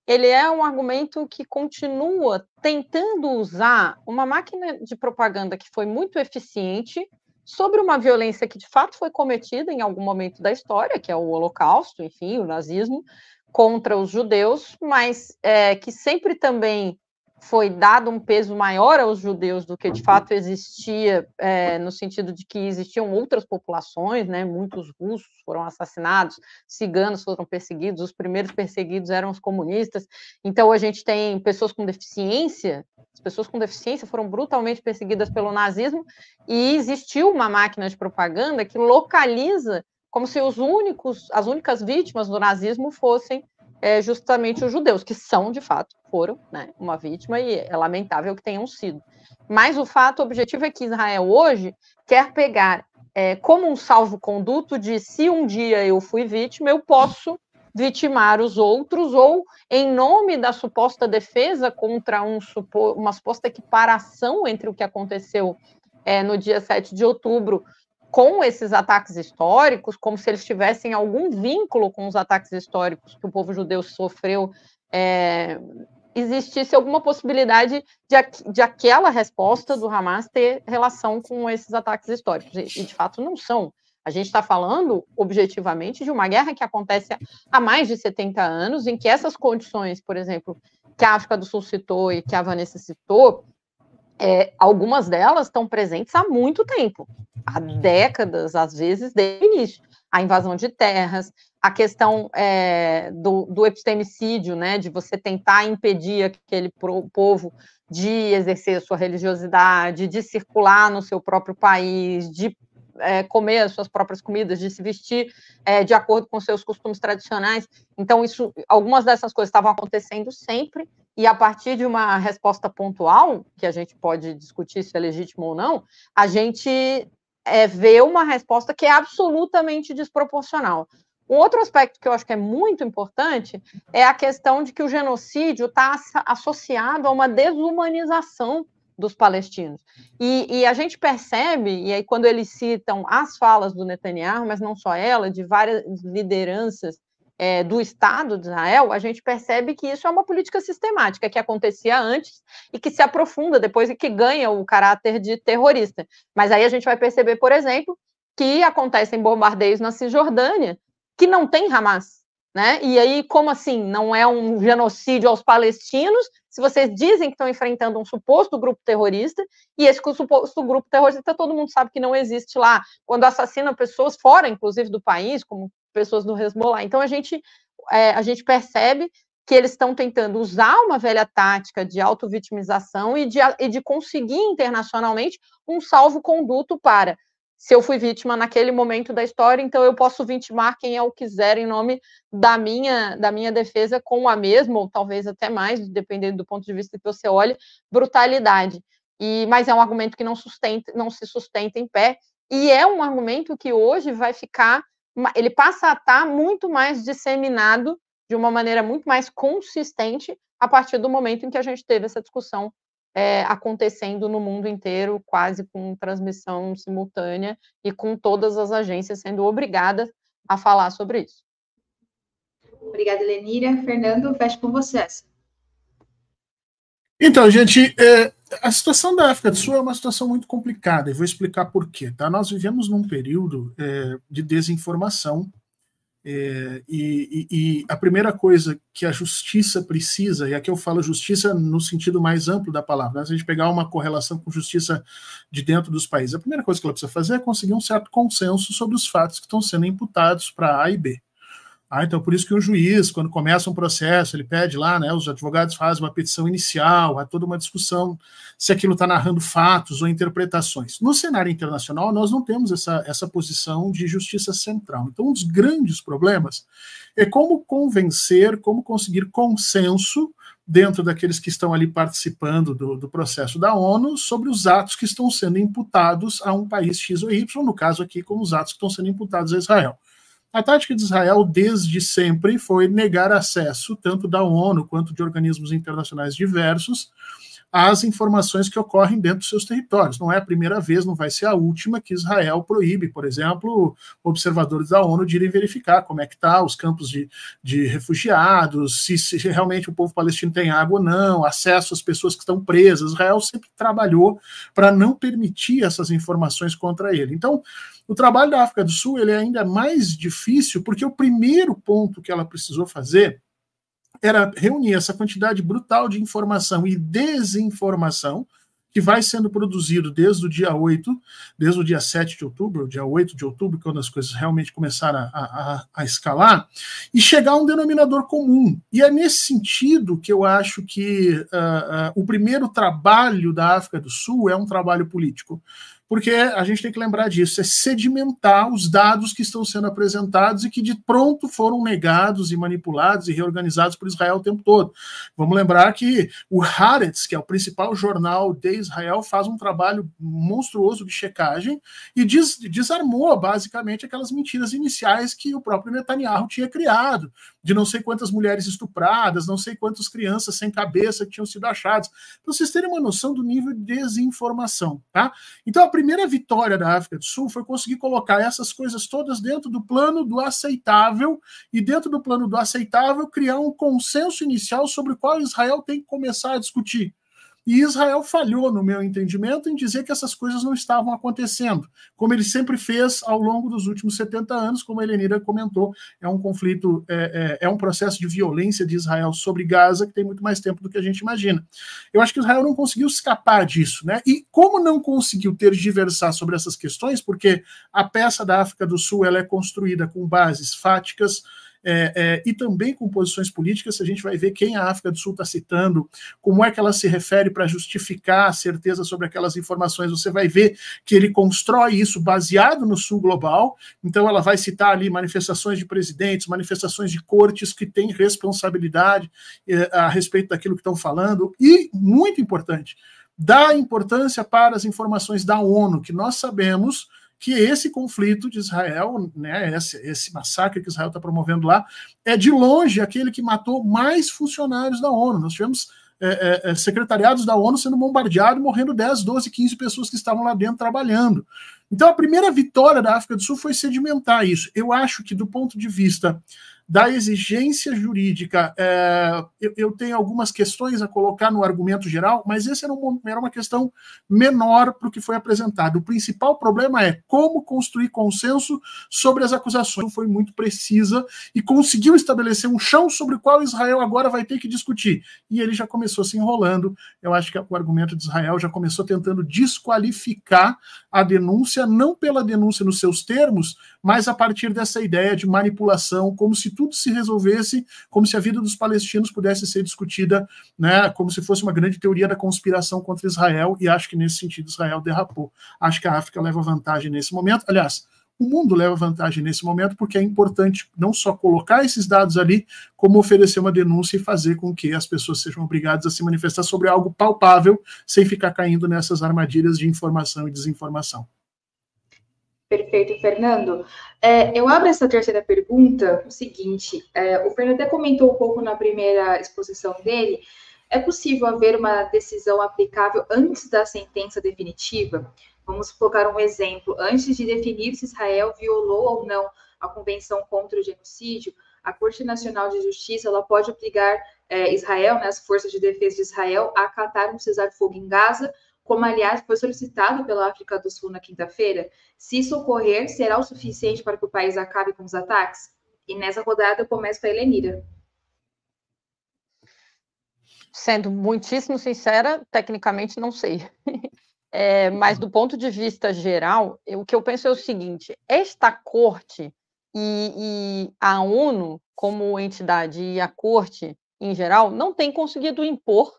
ele é um argumento que continua tentando usar uma máquina de propaganda que foi muito eficiente sobre uma violência que de fato foi cometida em algum momento da história, que é o Holocausto, enfim, o nazismo, contra os judeus, mas é, que sempre também foi dado um peso maior aos judeus do que de fato existia, é, no sentido de que existiam outras populações, né? Muitos russos foram assassinados, ciganos foram perseguidos, os primeiros perseguidos eram os comunistas. Então a gente tem pessoas com deficiência, as pessoas com deficiência foram brutalmente perseguidas pelo nazismo e existiu uma máquina de propaganda que localiza como se os únicos, as únicas vítimas do nazismo fossem é, justamente os judeus, que são, de fato, foram né, uma vítima e é lamentável que tenham sido. Mas o fato objetivo é que Israel hoje quer pegar é, como um salvo-conduto de se um dia eu fui vítima, eu posso vitimar os outros, ou em nome da suposta defesa contra um, uma suposta equiparação entre o que aconteceu é, no dia 7 de outubro com esses ataques históricos, como se eles tivessem algum vínculo com os ataques históricos que o povo judeu sofreu, é, existisse alguma possibilidade de, de aquela resposta do Hamas ter relação com esses ataques históricos. E, e de fato não são. A gente está falando, objetivamente, de uma guerra que acontece há mais de 70 anos, em que essas condições, por exemplo, que a África do Sul citou e que a Vanessa citou, é, algumas delas estão presentes há muito tempo, há décadas, às vezes, desde o início. A invasão de terras, a questão é, do, do epistemicídio, né, de você tentar impedir aquele povo de exercer sua religiosidade, de circular no seu próprio país, de é, comer as suas próprias comidas, de se vestir é, de acordo com seus costumes tradicionais. Então, isso, algumas dessas coisas estavam acontecendo sempre, e a partir de uma resposta pontual, que a gente pode discutir se é legítimo ou não, a gente é, vê uma resposta que é absolutamente desproporcional. Um outro aspecto que eu acho que é muito importante é a questão de que o genocídio está associado a uma desumanização dos palestinos. E, e, a gente percebe, e aí quando eles citam as falas do Netanyahu, mas não só ela, de várias lideranças é, do Estado de Israel, a gente percebe que isso é uma política sistemática que acontecia antes e que se aprofunda depois e que ganha o caráter de terrorista. Mas aí a gente vai perceber, por exemplo, que acontecem bombardeios na Cisjordânia que não tem Hamas. Né? E aí, como assim? Não é um genocídio aos palestinos, se vocês dizem que estão enfrentando um suposto grupo terrorista, e esse suposto grupo terrorista todo mundo sabe que não existe lá, quando assassina pessoas fora, inclusive, do país, como pessoas do Hezbollah. Então, a gente, é, a gente percebe que eles estão tentando usar uma velha tática de autovitimização e de, e de conseguir internacionalmente um salvo-conduto para se eu fui vítima naquele momento da história, então eu posso vitimar quem eu quiser em nome da minha da minha defesa com a mesma ou talvez até mais, dependendo do ponto de vista que você olhe, brutalidade. E mas é um argumento que não sustenta, não se sustenta em pé e é um argumento que hoje vai ficar, ele passa a estar muito mais disseminado de uma maneira muito mais consistente a partir do momento em que a gente teve essa discussão é, acontecendo no mundo inteiro, quase com transmissão simultânea e com todas as agências sendo obrigadas a falar sobre isso. Obrigada, Lenira. Fernando, fecho com vocês. Então, gente, é, a situação da África do Sul é uma situação muito complicada e vou explicar por quê. Tá? Nós vivemos num período é, de desinformação é, e, e, a primeira coisa que a justiça precisa, e aqui eu falo justiça no sentido mais amplo da palavra, né? se a gente pegar uma correlação com justiça de dentro dos países, a primeira coisa que ela precisa fazer é conseguir um certo consenso sobre os fatos que estão sendo imputados para A e B. Ah, então, por isso que o juiz, quando começa um processo, ele pede lá, né, os advogados fazem uma petição inicial, há toda uma discussão se aquilo está narrando fatos ou interpretações. No cenário internacional, nós não temos essa, essa posição de justiça central. Então, um dos grandes problemas é como convencer, como conseguir consenso dentro daqueles que estão ali participando do, do processo da ONU sobre os atos que estão sendo imputados a um país X ou Y, no caso aqui, como os atos que estão sendo imputados a Israel. A tática de Israel, desde sempre, foi negar acesso, tanto da ONU quanto de organismos internacionais diversos, às informações que ocorrem dentro dos seus territórios. Não é a primeira vez, não vai ser a última que Israel proíbe, por exemplo, observadores da ONU de irem verificar como é que está os campos de, de refugiados, se, se, realmente o povo palestino tem água ou não, acesso às pessoas que estão presas. Israel sempre trabalhou para não permitir essas informações contra ele. Então, o trabalho da África do Sul ele é ainda mais difícil, porque o primeiro ponto que ela precisou fazer era reunir essa quantidade brutal de informação e desinformação que vai sendo produzido desde o dia 8, desde o dia 7 de outubro, o dia 8 de outubro, quando as coisas realmente começaram a, a, a, escalar, e chegar a um denominador comum. E é nesse sentido que eu acho que uh, uh, o primeiro trabalho da África do Sul é um trabalho político porque a gente tem que lembrar disso, é sedimentar os dados que estão sendo apresentados e que de pronto foram negados e manipulados e reorganizados por Israel o tempo todo. Vamos lembrar que o Haaretz, que é o principal jornal de Israel, faz um trabalho monstruoso de checagem e des desarmou basicamente aquelas mentiras iniciais que o próprio Netanyahu tinha criado, de não sei quantas mulheres estupradas, não sei quantas crianças sem cabeça que tinham sido achadas, para vocês terem uma noção do nível de desinformação, tá? Então, a primeira vitória da África do Sul foi conseguir colocar essas coisas todas dentro do plano do aceitável e dentro do plano do aceitável criar um consenso inicial sobre qual Israel tem que começar a discutir. E Israel falhou, no meu entendimento, em dizer que essas coisas não estavam acontecendo, como ele sempre fez ao longo dos últimos 70 anos, como a Helenira comentou, é um conflito, é, é, é, um processo de violência de Israel sobre Gaza que tem muito mais tempo do que a gente imagina. Eu acho que Israel não conseguiu escapar disso, né? E como não conseguiu tergiversar sobre essas questões, porque a peça da África do Sul ela é construída com bases fáticas, é, é, e também com posições políticas, a gente vai ver quem a África do Sul está citando, como é que ela se refere para justificar a certeza sobre aquelas informações, você vai ver que ele constrói isso baseado no Sul global, então ela vai citar ali manifestações de presidentes, manifestações de cortes que têm responsabilidade é, a respeito daquilo que estão falando, e, muito importante, dá importância para as informações da ONU, que nós sabemos que esse conflito de Israel, né, esse, esse massacre que Israel está promovendo lá, é de longe aquele que matou mais funcionários da ONU. Nós tivemos é, é, é secretariados da ONU sendo bombardeados, morrendo 10, 12, 15 pessoas que estavam lá dentro trabalhando. Então, a primeira vitória da África do Sul foi sedimentar isso. Eu acho que, do ponto de vista da exigência jurídica, é, eu, eu, tenho algumas questões a colocar no argumento geral, mas esse era, um, era uma questão menor para o que foi apresentado. O principal problema é como construir consenso sobre as acusações. Foi muito precisa e conseguiu estabelecer um chão sobre o qual Israel agora vai ter que discutir. E ele já começou se enrolando. Eu acho que o argumento de Israel já começou tentando desqualificar a denúncia, não pela denúncia nos seus termos, mas a partir dessa ideia de manipulação, como se tudo se resolvesse, como se a vida dos palestinos pudesse ser discutida, né, como se fosse uma grande teoria da conspiração contra Israel, e acho que nesse sentido Israel derrapou. Acho que a África leva vantagem nesse momento. Aliás, o mundo leva vantagem nesse momento, porque é importante não só colocar esses dados ali, como oferecer uma denúncia e fazer com que as pessoas sejam obrigadas a se manifestar sobre algo palpável, sem ficar caindo nessas armadilhas de informação e desinformação. Perfeito, Fernando. É, eu abro essa terceira pergunta o seguinte: é, o Fernando até comentou um pouco na primeira exposição dele. É possível haver uma decisão aplicável antes da sentença definitiva? Vamos colocar um exemplo. Antes de definir se Israel violou ou não a Convenção contra o Genocídio, a Corte Nacional de Justiça ela pode obrigar é, Israel, né, as forças de defesa de Israel, a acatar um cessar-fogo em Gaza como aliás foi solicitado pela África do Sul na quinta-feira, se isso ocorrer, será o suficiente para que o país acabe com os ataques? E nessa rodada eu começo com a Helenira. Sendo muitíssimo sincera, tecnicamente não sei. É, mas do ponto de vista geral, eu, o que eu penso é o seguinte: esta corte e, e a ONU, como entidade, e a corte em geral, não tem conseguido impor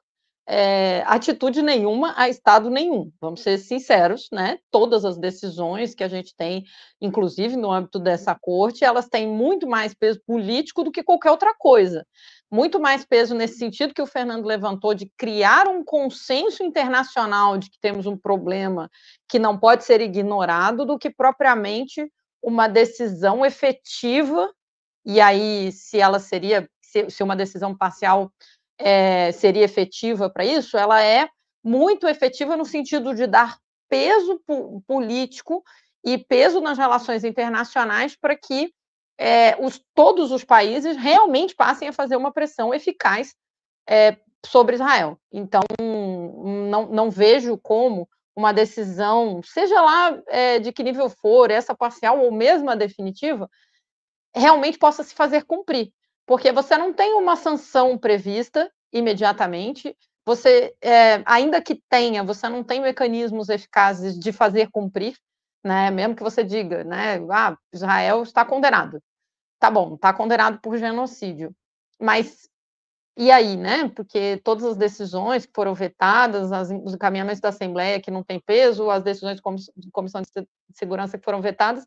é, atitude nenhuma a Estado nenhum. Vamos ser sinceros, né? Todas as decisões que a gente tem, inclusive no âmbito dessa corte, elas têm muito mais peso político do que qualquer outra coisa. Muito mais peso nesse sentido que o Fernando levantou de criar um consenso internacional de que temos um problema que não pode ser ignorado, do que propriamente uma decisão efetiva. E aí, se ela seria, se, se uma decisão parcial é, seria efetiva para isso, ela é muito efetiva no sentido de dar peso político e peso nas relações internacionais para que é, os, todos os países realmente passem a fazer uma pressão eficaz é, sobre Israel. Então, não, não vejo como uma decisão, seja lá é, de que nível for, essa parcial ou mesmo a definitiva, realmente possa se fazer cumprir porque você não tem uma sanção prevista imediatamente, você, é, ainda que tenha, você não tem mecanismos eficazes de fazer cumprir, né? Mesmo que você diga, né? Ah, Israel está condenado. Tá bom, está condenado por genocídio. Mas e aí, né? Porque todas as decisões que foram vetadas, as, os encaminhamentos da Assembleia que não tem peso, as decisões de comissão de segurança que foram vetadas,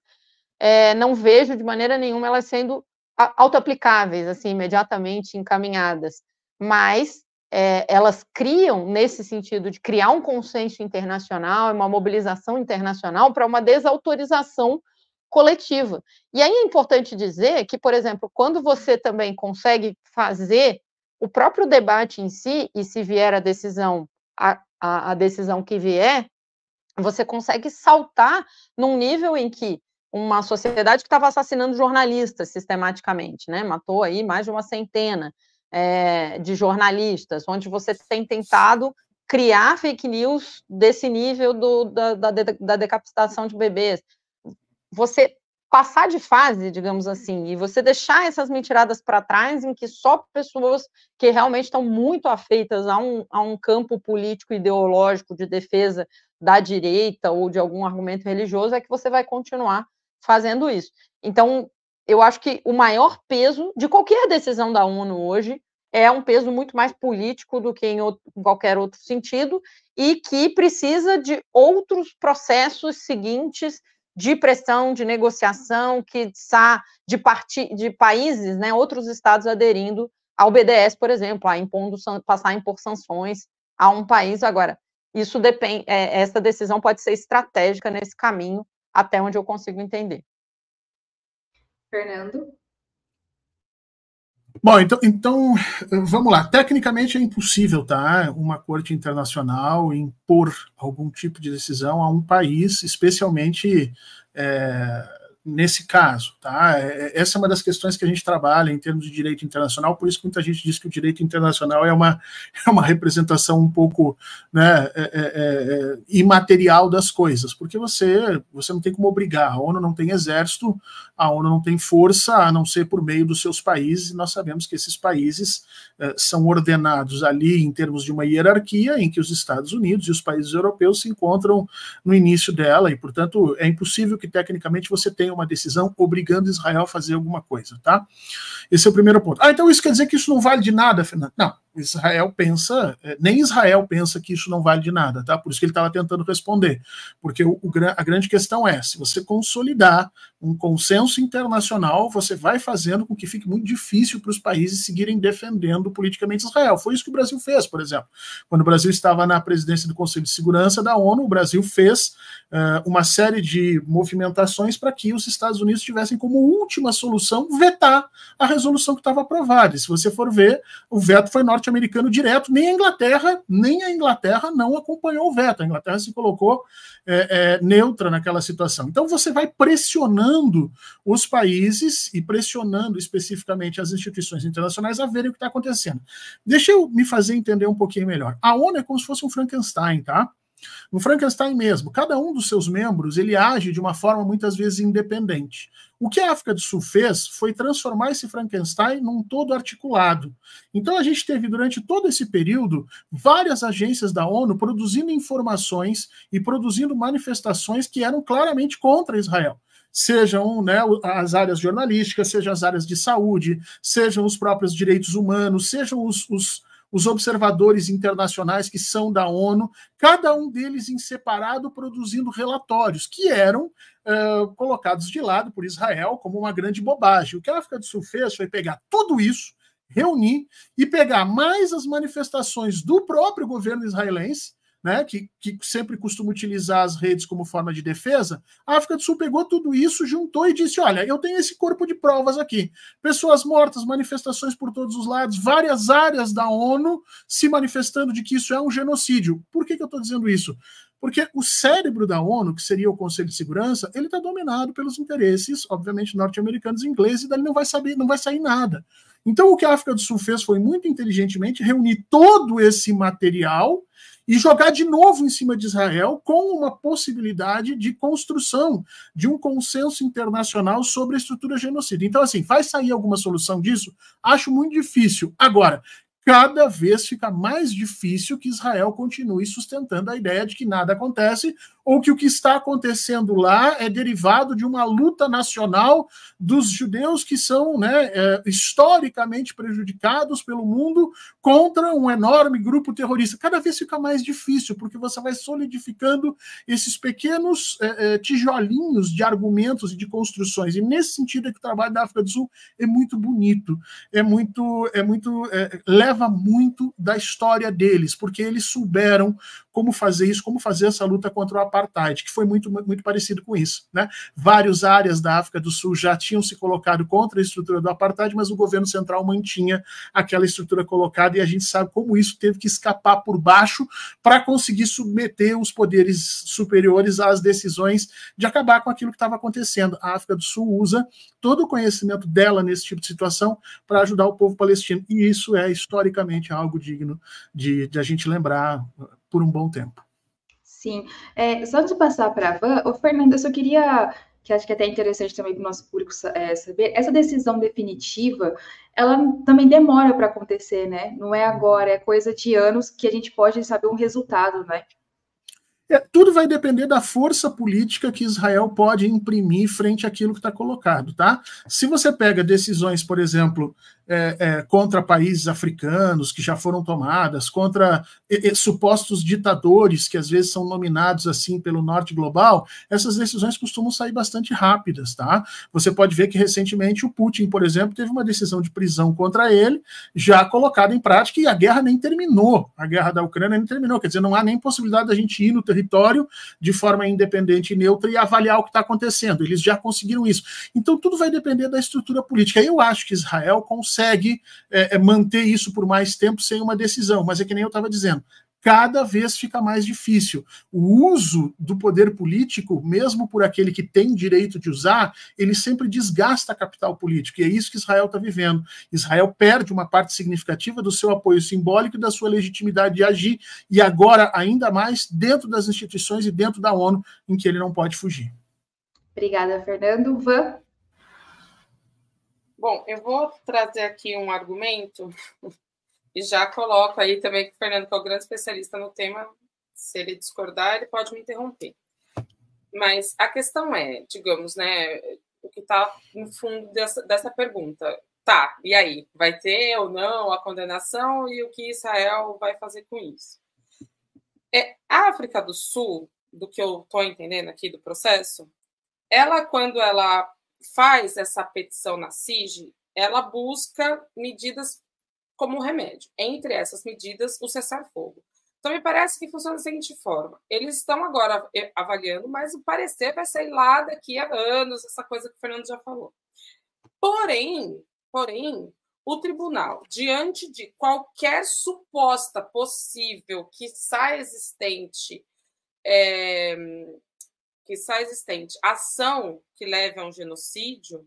é, não vejo de maneira nenhuma elas sendo autoaplicáveis, assim, imediatamente encaminhadas, mas é, elas criam, nesse sentido de criar um consenso internacional, uma mobilização internacional para uma desautorização coletiva. E aí é importante dizer que, por exemplo, quando você também consegue fazer o próprio debate em si, e se vier a decisão, a, a, a decisão que vier, você consegue saltar num nível em que uma sociedade que estava assassinando jornalistas sistematicamente, né? Matou aí mais de uma centena é, de jornalistas, onde você tem tentado criar fake news desse nível do, da, da, da decapitação de bebês. Você passar de fase, digamos assim, e você deixar essas mentiradas para trás, em que só pessoas que realmente estão muito afeitas a um, a um campo político ideológico de defesa da direita ou de algum argumento religioso é que você vai continuar fazendo isso. Então, eu acho que o maior peso de qualquer decisão da ONU hoje é um peso muito mais político do que em, outro, em qualquer outro sentido e que precisa de outros processos seguintes de pressão, de negociação, que está de, de países, né, outros estados aderindo ao BDS, por exemplo, a impondo, passar a impor sanções a um país. Agora, isso depende, é, essa decisão pode ser estratégica nesse caminho, até onde eu consigo entender. Fernando? Bom, então, então vamos lá. Tecnicamente é impossível, tá? Uma corte internacional impor algum tipo de decisão a um país, especialmente é, nesse caso, tá? É, é, essa é uma das questões que a gente trabalha em termos de direito internacional, por isso que muita gente diz que o direito internacional é uma, é uma representação um pouco né, é, é, é, imaterial das coisas, porque você, você não tem como obrigar, a ONU não tem exército, a ONU não tem força, a não ser por meio dos seus países, e nós sabemos que esses países são ordenados ali em termos de uma hierarquia em que os Estados Unidos e os países europeus se encontram no início dela, e, portanto, é impossível que tecnicamente você tenha uma decisão obrigando Israel a fazer alguma coisa, tá? Esse é o primeiro ponto. Ah, então isso quer dizer que isso não vale de nada, Fernando? Não, Israel pensa, é, nem Israel pensa que isso não vale de nada, tá? Por isso que ele estava tentando responder. Porque o, o, a grande questão é: se você consolidar um consenso internacional, você vai fazendo com que fique muito difícil para os países seguirem defendendo politicamente Israel. Foi isso que o Brasil fez, por exemplo. Quando o Brasil estava na presidência do Conselho de Segurança da ONU, o Brasil fez uh, uma série de movimentações para que os Estados Unidos tivessem como última solução vetar a resolução que estava aprovada. E se você for ver, o veto foi norte norte-americano direto, nem a Inglaterra, nem a Inglaterra não acompanhou o veto. A Inglaterra se colocou é, é, neutra naquela situação. Então você vai pressionando os países e pressionando especificamente as instituições internacionais a verem o que está acontecendo. Deixa eu me fazer entender um pouquinho melhor. A ONU é como se fosse um Frankenstein, tá? No Frankenstein mesmo, cada um dos seus membros ele age de uma forma muitas vezes independente. O que a África do Sul fez foi transformar esse Frankenstein num todo articulado. Então a gente teve durante todo esse período várias agências da ONU produzindo informações e produzindo manifestações que eram claramente contra Israel sejam né, as áreas jornalísticas, sejam as áreas de saúde, sejam os próprios direitos humanos, sejam os, os, os observadores internacionais que são da ONU, cada um deles em separado produzindo relatórios que eram uh, colocados de lado por Israel como uma grande bobagem. O que a África do Sul fez foi pegar tudo isso, reunir e pegar mais as manifestações do próprio governo israelense né, que, que sempre costuma utilizar as redes como forma de defesa, a África do Sul pegou tudo isso, juntou e disse: olha, eu tenho esse corpo de provas aqui. Pessoas mortas, manifestações por todos os lados, várias áreas da ONU se manifestando de que isso é um genocídio. Por que, que eu estou dizendo isso? Porque o cérebro da ONU, que seria o Conselho de Segurança, ele está dominado pelos interesses, obviamente, norte-americanos e ingleses, e dali não vai saber, não vai sair nada. Então, o que a África do Sul fez foi muito inteligentemente reunir todo esse material e jogar de novo em cima de Israel com uma possibilidade de construção de um consenso internacional sobre a estrutura genocida. Então, assim, vai sair alguma solução disso? Acho muito difícil. Agora, cada vez fica mais difícil que Israel continue sustentando a ideia de que nada acontece ou que o que está acontecendo lá é derivado de uma luta nacional dos judeus que são né, é, historicamente prejudicados pelo mundo contra um enorme grupo terrorista. Cada vez fica mais difícil, porque você vai solidificando esses pequenos é, é, tijolinhos de argumentos e de construções. E nesse sentido é que o trabalho da África do Sul é muito bonito, é muito, é muito é, leva muito da história deles, porque eles souberam como fazer isso, como fazer essa luta contra o apartheid, que foi muito, muito parecido com isso. Né? Várias áreas da África do Sul já tinham se colocado contra a estrutura do apartheid, mas o governo central mantinha aquela estrutura colocada e a gente sabe como isso teve que escapar por baixo para conseguir submeter os poderes superiores às decisões de acabar com aquilo que estava acontecendo. A África do Sul usa todo o conhecimento dela nesse tipo de situação para ajudar o povo palestino, e isso é historicamente algo digno de, de a gente lembrar por um bom tempo. Sim. É, só antes de passar para a Van, o Fernando, eu só queria, que acho que é até interessante também para o nosso público é, saber, essa decisão definitiva, ela também demora para acontecer, né? Não é agora, é coisa de anos que a gente pode saber um resultado, né? É, tudo vai depender da força política que Israel pode imprimir frente àquilo que está colocado, tá? Se você pega decisões, por exemplo, é, é, contra países africanos que já foram tomadas, contra e, e, supostos ditadores que às vezes são nominados assim pelo norte global, essas decisões costumam sair bastante rápidas, tá? Você pode ver que recentemente o Putin, por exemplo, teve uma decisão de prisão contra ele, já colocada em prática, e a guerra nem terminou. A guerra da Ucrânia nem terminou, quer dizer, não há nem possibilidade da gente ir no território de forma independente e neutra e avaliar o que está acontecendo. Eles já conseguiram isso. Então tudo vai depender da estrutura política. Eu acho que Israel consegue consegue é, é, manter isso por mais tempo sem uma decisão, mas é que nem eu estava dizendo. Cada vez fica mais difícil. O uso do poder político, mesmo por aquele que tem direito de usar, ele sempre desgasta a capital político. E é isso que Israel está vivendo. Israel perde uma parte significativa do seu apoio simbólico e da sua legitimidade de agir, e agora, ainda mais, dentro das instituições e dentro da ONU, em que ele não pode fugir. Obrigada, Fernando. Van? Bom, eu vou trazer aqui um argumento e já coloco aí também que o Fernando, que é o grande especialista no tema, se ele discordar, ele pode me interromper. Mas a questão é, digamos, né, o que está no fundo dessa, dessa pergunta. Tá, e aí? Vai ter ou não a condenação e o que Israel vai fazer com isso? É, a África do Sul, do que eu estou entendendo aqui do processo, ela, quando ela faz essa petição na CIG, ela busca medidas como remédio. Entre essas medidas, o cessar-fogo. Então, me parece que funciona da seguinte forma: eles estão agora avaliando, mas o parecer vai sair lá daqui a anos, essa coisa que o Fernando já falou. Porém, porém, o tribunal, diante de qualquer suposta possível que saia existente é, que só existente ação que leve a um genocídio,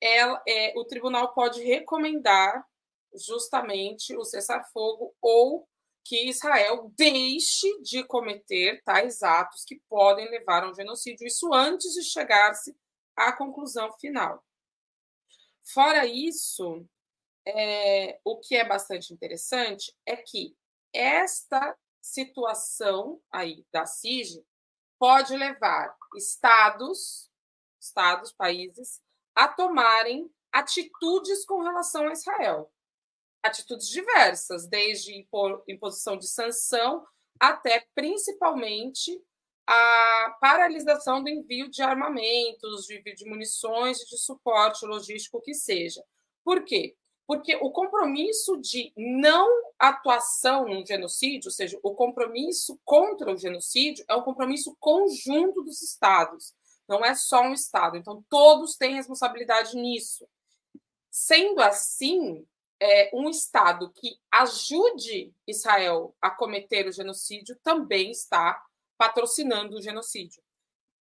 ela, é, o tribunal pode recomendar justamente o cessar-fogo ou que Israel deixe de cometer tais atos que podem levar a um genocídio, isso antes de chegar-se à conclusão final. Fora isso, é, o que é bastante interessante é que esta situação aí da CIG pode levar estados, estados, países, a tomarem atitudes com relação a Israel. Atitudes diversas, desde imposição de sanção até principalmente a paralisação do envio de armamentos, de de munições de suporte logístico que seja. Por quê? Porque o compromisso de não atuação no genocídio, ou seja, o compromisso contra o genocídio, é um compromisso conjunto dos Estados, não é só um Estado. Então, todos têm responsabilidade nisso. Sendo assim, é, um Estado que ajude Israel a cometer o genocídio também está patrocinando o genocídio.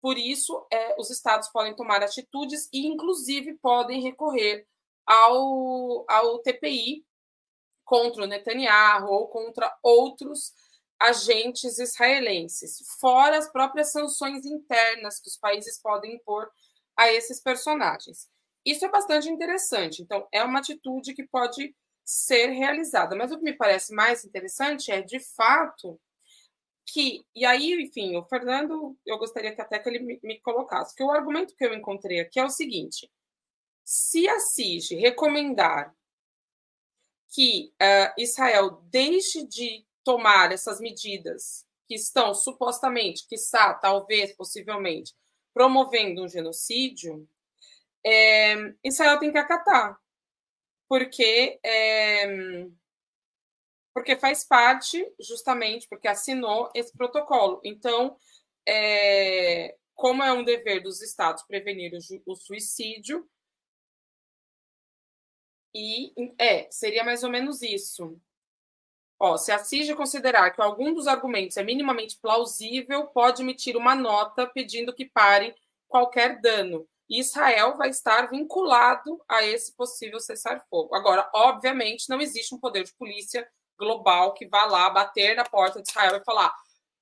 Por isso, é, os Estados podem tomar atitudes e, inclusive, podem recorrer ao, ao TPI contra o Netanyahu ou contra outros agentes israelenses, fora as próprias sanções internas que os países podem impor a esses personagens. Isso é bastante interessante. Então, é uma atitude que pode ser realizada. Mas o que me parece mais interessante é, de fato, que. E aí, enfim, o Fernando, eu gostaria que até que ele me, me colocasse, que o argumento que eu encontrei aqui é o seguinte: se a CIG recomendar que uh, Israel deixe de tomar essas medidas que estão supostamente, quiçá, talvez, possivelmente, promovendo um genocídio, é, Israel tem que acatar, porque é, porque faz parte, justamente, porque assinou esse protocolo. Então, é, como é um dever dos estados prevenir o, o suicídio, e é, seria mais ou menos isso. Ó, se a CIG considerar que algum dos argumentos é minimamente plausível, pode emitir uma nota pedindo que pare qualquer dano. Israel vai estar vinculado a esse possível cessar-fogo. Agora, obviamente, não existe um poder de polícia global que vá lá bater na porta de Israel e falar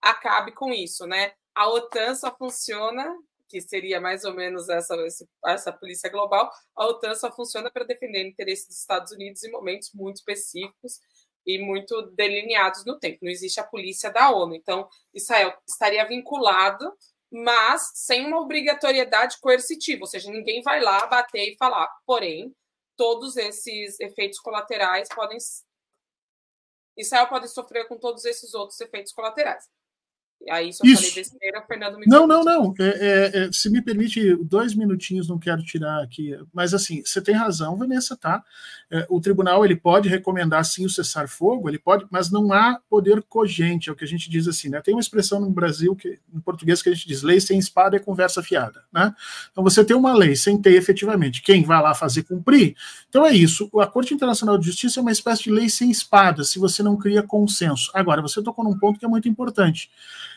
acabe com isso, né? A OTAN só funciona que seria mais ou menos essa, essa polícia global, a OTAN só funciona para defender o interesse dos Estados Unidos em momentos muito específicos, e muito delineados no tempo. Não existe a polícia da ONU. Então, Israel estaria vinculado, mas sem uma obrigatoriedade coercitiva, ou seja, ninguém vai lá bater e falar. Porém, todos esses efeitos colaterais podem. Israel pode sofrer com todos esses outros efeitos colaterais. Aí, eu Isso. falei besteira, Fernando me Não, não, não. É, é, é, se me permite dois minutinhos, não quero tirar aqui. Mas, assim, você tem razão, Vanessa, tá? É, o tribunal ele pode recomendar, sim, o cessar-fogo, ele pode, mas não há poder cogente, é o que a gente diz assim, né? Tem uma expressão no Brasil, que, em português, que a gente diz: lei sem espada é conversa fiada, né? Então, você tem uma lei sem ter efetivamente quem vai lá fazer cumprir. Então, é isso. A Corte Internacional de Justiça é uma espécie de lei sem espada, se você não cria consenso. Agora, você tocou num ponto que é muito importante.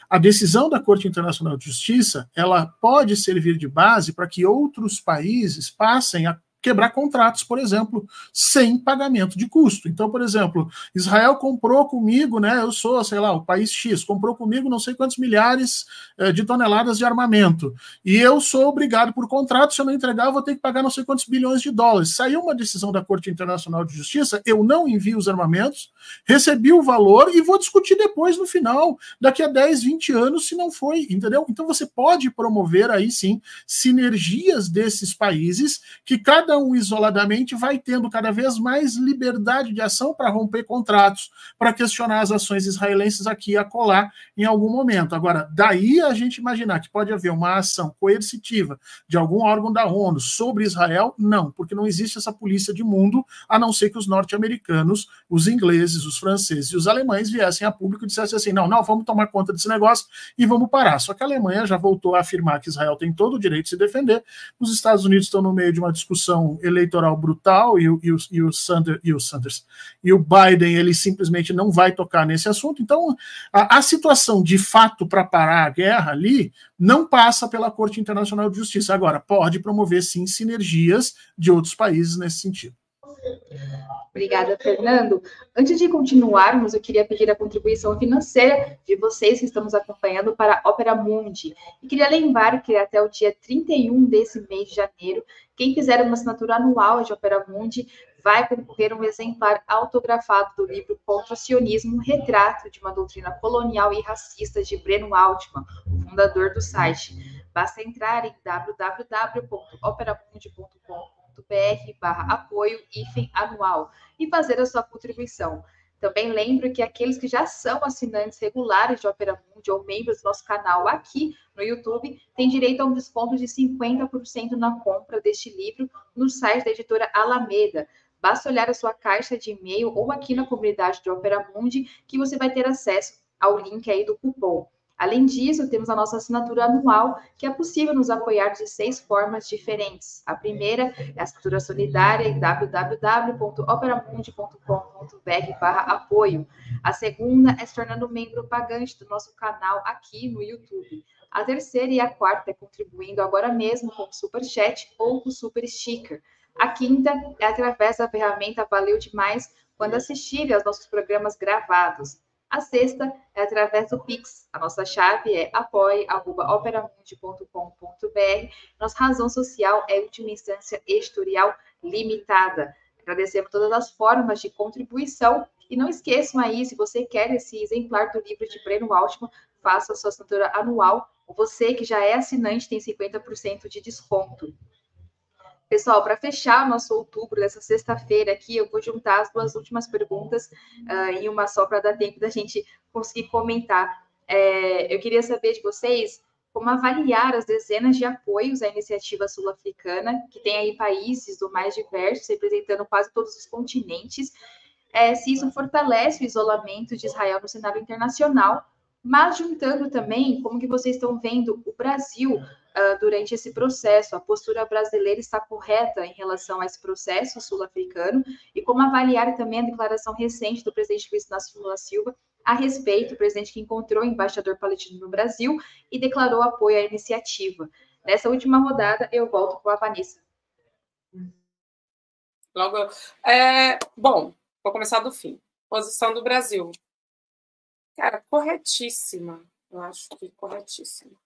A decisão da Corte Internacional de Justiça, ela pode servir de base para que outros países passem a quebrar contratos, por exemplo, sem pagamento de custo. Então, por exemplo, Israel comprou comigo, né? Eu sou, sei lá, o país X, comprou comigo não sei quantos milhares eh, de toneladas de armamento. E eu sou obrigado por contrato, se eu não entregar, eu vou ter que pagar não sei quantos bilhões de dólares. Saiu uma decisão da Corte Internacional de Justiça, eu não envio os armamentos, recebi o valor e vou discutir depois no final, daqui a 10, 20 anos, se não foi, entendeu? Então você pode promover aí sim sinergias desses países que cada cada um isoladamente vai tendo cada vez mais liberdade de ação para romper contratos, para questionar as ações israelenses aqui e acolá em algum momento. Agora, daí a gente imaginar que pode haver uma ação coercitiva de algum órgão da ONU sobre Israel, não, porque não existe essa polícia de mundo, a não ser que os norte-americanos, os ingleses, os franceses e os alemães viessem a público e dissessem assim: não, não, vamos tomar conta desse negócio e vamos parar. Só que a Alemanha já voltou a afirmar que Israel tem todo o direito de se defender, os Estados Unidos estão no meio de uma discussão eleitoral brutal e o, e o, e o, Sanders, e o Sanders e o Biden ele simplesmente não vai tocar nesse assunto. Então, a, a situação de fato para parar a guerra ali não passa pela Corte Internacional de Justiça. Agora, pode promover sim sinergias de outros países nesse sentido. Obrigada, Fernando. Antes de continuarmos, eu queria pedir a contribuição financeira de vocês que estamos acompanhando para a Opera Mundi. E queria lembrar que até o dia 31 desse mês de janeiro, quem fizer uma assinatura anual de Opera Mundi vai concorrer um exemplar autografado do livro Contra o Sionismo, Retrato de uma Doutrina Colonial e Racista de Breno Altman, o fundador do site. Basta entrar em www.operamundi.com br barra apoio anual e fazer a sua contribuição. Também lembro que aqueles que já são assinantes regulares de Opera Mundi ou membros do nosso canal aqui no YouTube têm direito a um desconto de 50% na compra deste livro no site da editora Alameda. Basta olhar a sua caixa de e-mail ou aqui na comunidade de Opera Mundi que você vai ter acesso ao link aí do cupom. Além disso, temos a nossa assinatura anual, que é possível nos apoiar de seis formas diferentes. A primeira é a assinatura solidária em www.operamundi.com.br apoio. A segunda é se tornando membro pagante do nosso canal aqui no YouTube. A terceira e a quarta é contribuindo agora mesmo com o Super Chat ou com o Super Sticker. A quinta é através da ferramenta Valeu Demais quando assistirem aos nossos programas gravados. A sexta é através do Pix. A nossa chave é apoie.operamundi.com.br. Nossa razão social é última instância editorial limitada. Agradecemos todas as formas de contribuição. E não esqueçam aí, se você quer esse exemplar do livro de Breno Altman, faça a sua assinatura anual. Você que já é assinante tem 50% de desconto. Pessoal, para fechar nosso outubro dessa sexta-feira aqui, eu vou juntar as duas últimas perguntas uh, em uma só para dar tempo da gente conseguir comentar. É, eu queria saber de vocês como avaliar as dezenas de apoios à iniciativa sul-africana, que tem aí países do mais diversos, representando quase todos os continentes, é, se isso fortalece o isolamento de Israel no cenário internacional, mas juntando também como que vocês estão vendo o Brasil uh, durante esse processo. A postura brasileira está correta em relação a esse processo sul-africano e como avaliar também a declaração recente do presidente Luiz Inácio Lula Silva a respeito, o presidente que encontrou o embaixador palestino no Brasil e declarou apoio à iniciativa. Nessa última rodada, eu volto com a Vanessa. Logo, é, bom, vou começar do fim. Posição do Brasil. Cara, corretíssima. Eu acho que corretíssima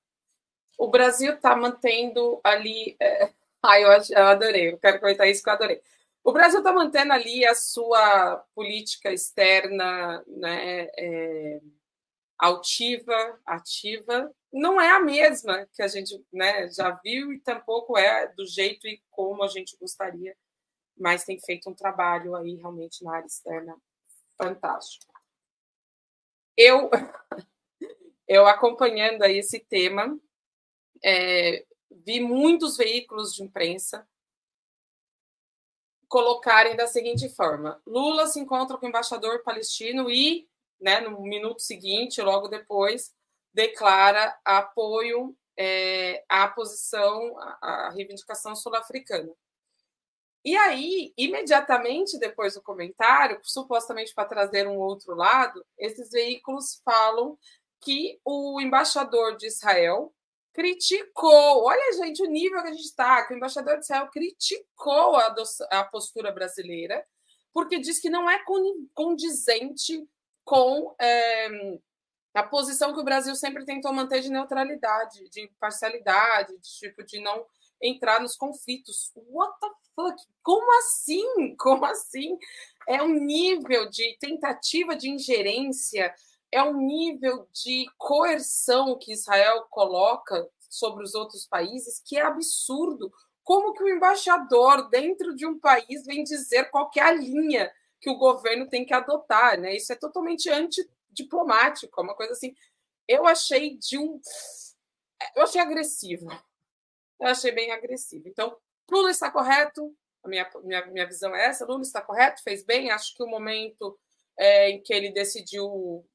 o Brasil está mantendo ali. É... Ai, eu, adorei, eu quero comentar isso que eu adorei. o Brasil está mantendo ali a sua política externa né, é, altiva, ativa, não é a mesma que a gente né, já viu e tampouco é do jeito e como a gente gostaria, mas tem feito um trabalho aí realmente na área externa fantástico. Eu, eu acompanhando aí esse tema, é, vi muitos veículos de imprensa colocarem da seguinte forma: Lula se encontra com o embaixador palestino e, né, no minuto seguinte, logo depois, declara apoio é, à posição, à reivindicação sul-africana. E aí, imediatamente depois do comentário, supostamente para trazer um outro lado, esses veículos falam que o embaixador de Israel criticou. Olha, gente, o nível que a gente está, que o embaixador de Israel criticou a, a postura brasileira, porque diz que não é condizente com é, a posição que o Brasil sempre tentou manter de neutralidade, de parcialidade, de tipo de não entrar nos conflitos. What the fuck? Como assim? Como assim? É um nível de tentativa de ingerência é um nível de coerção que Israel coloca sobre os outros países que é absurdo. Como que o embaixador dentro de um país vem dizer qual é a linha que o governo tem que adotar, né? Isso é totalmente antidiplomático, é uma coisa assim. Eu achei de um eu achei agressivo. Eu achei bem agressivo. Então, Lula está correto, a minha, minha, minha visão é essa, Lula está correto, fez bem, acho que o momento é, em que ele decidiu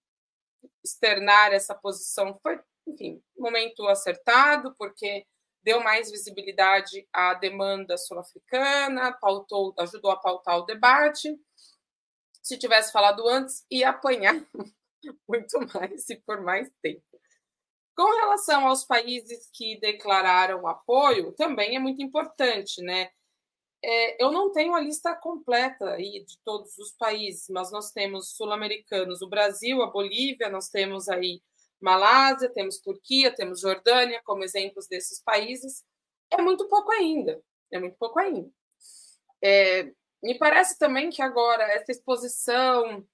externar essa posição foi, enfim, momento acertado, porque deu mais visibilidade à demanda sul-africana, pautou, ajudou a pautar o debate. Se tivesse falado antes, ia apanhar muito mais e por mais tempo. Com relação aos países que declararam apoio, também é muito importante, né? É, eu não tenho a lista completa aí de todos os países, mas nós temos sul-americanos, o Brasil, a Bolívia, nós temos aí Malásia, temos Turquia, temos Jordânia como exemplos desses países. É muito pouco ainda, é muito pouco ainda. É, me parece também que agora essa exposição,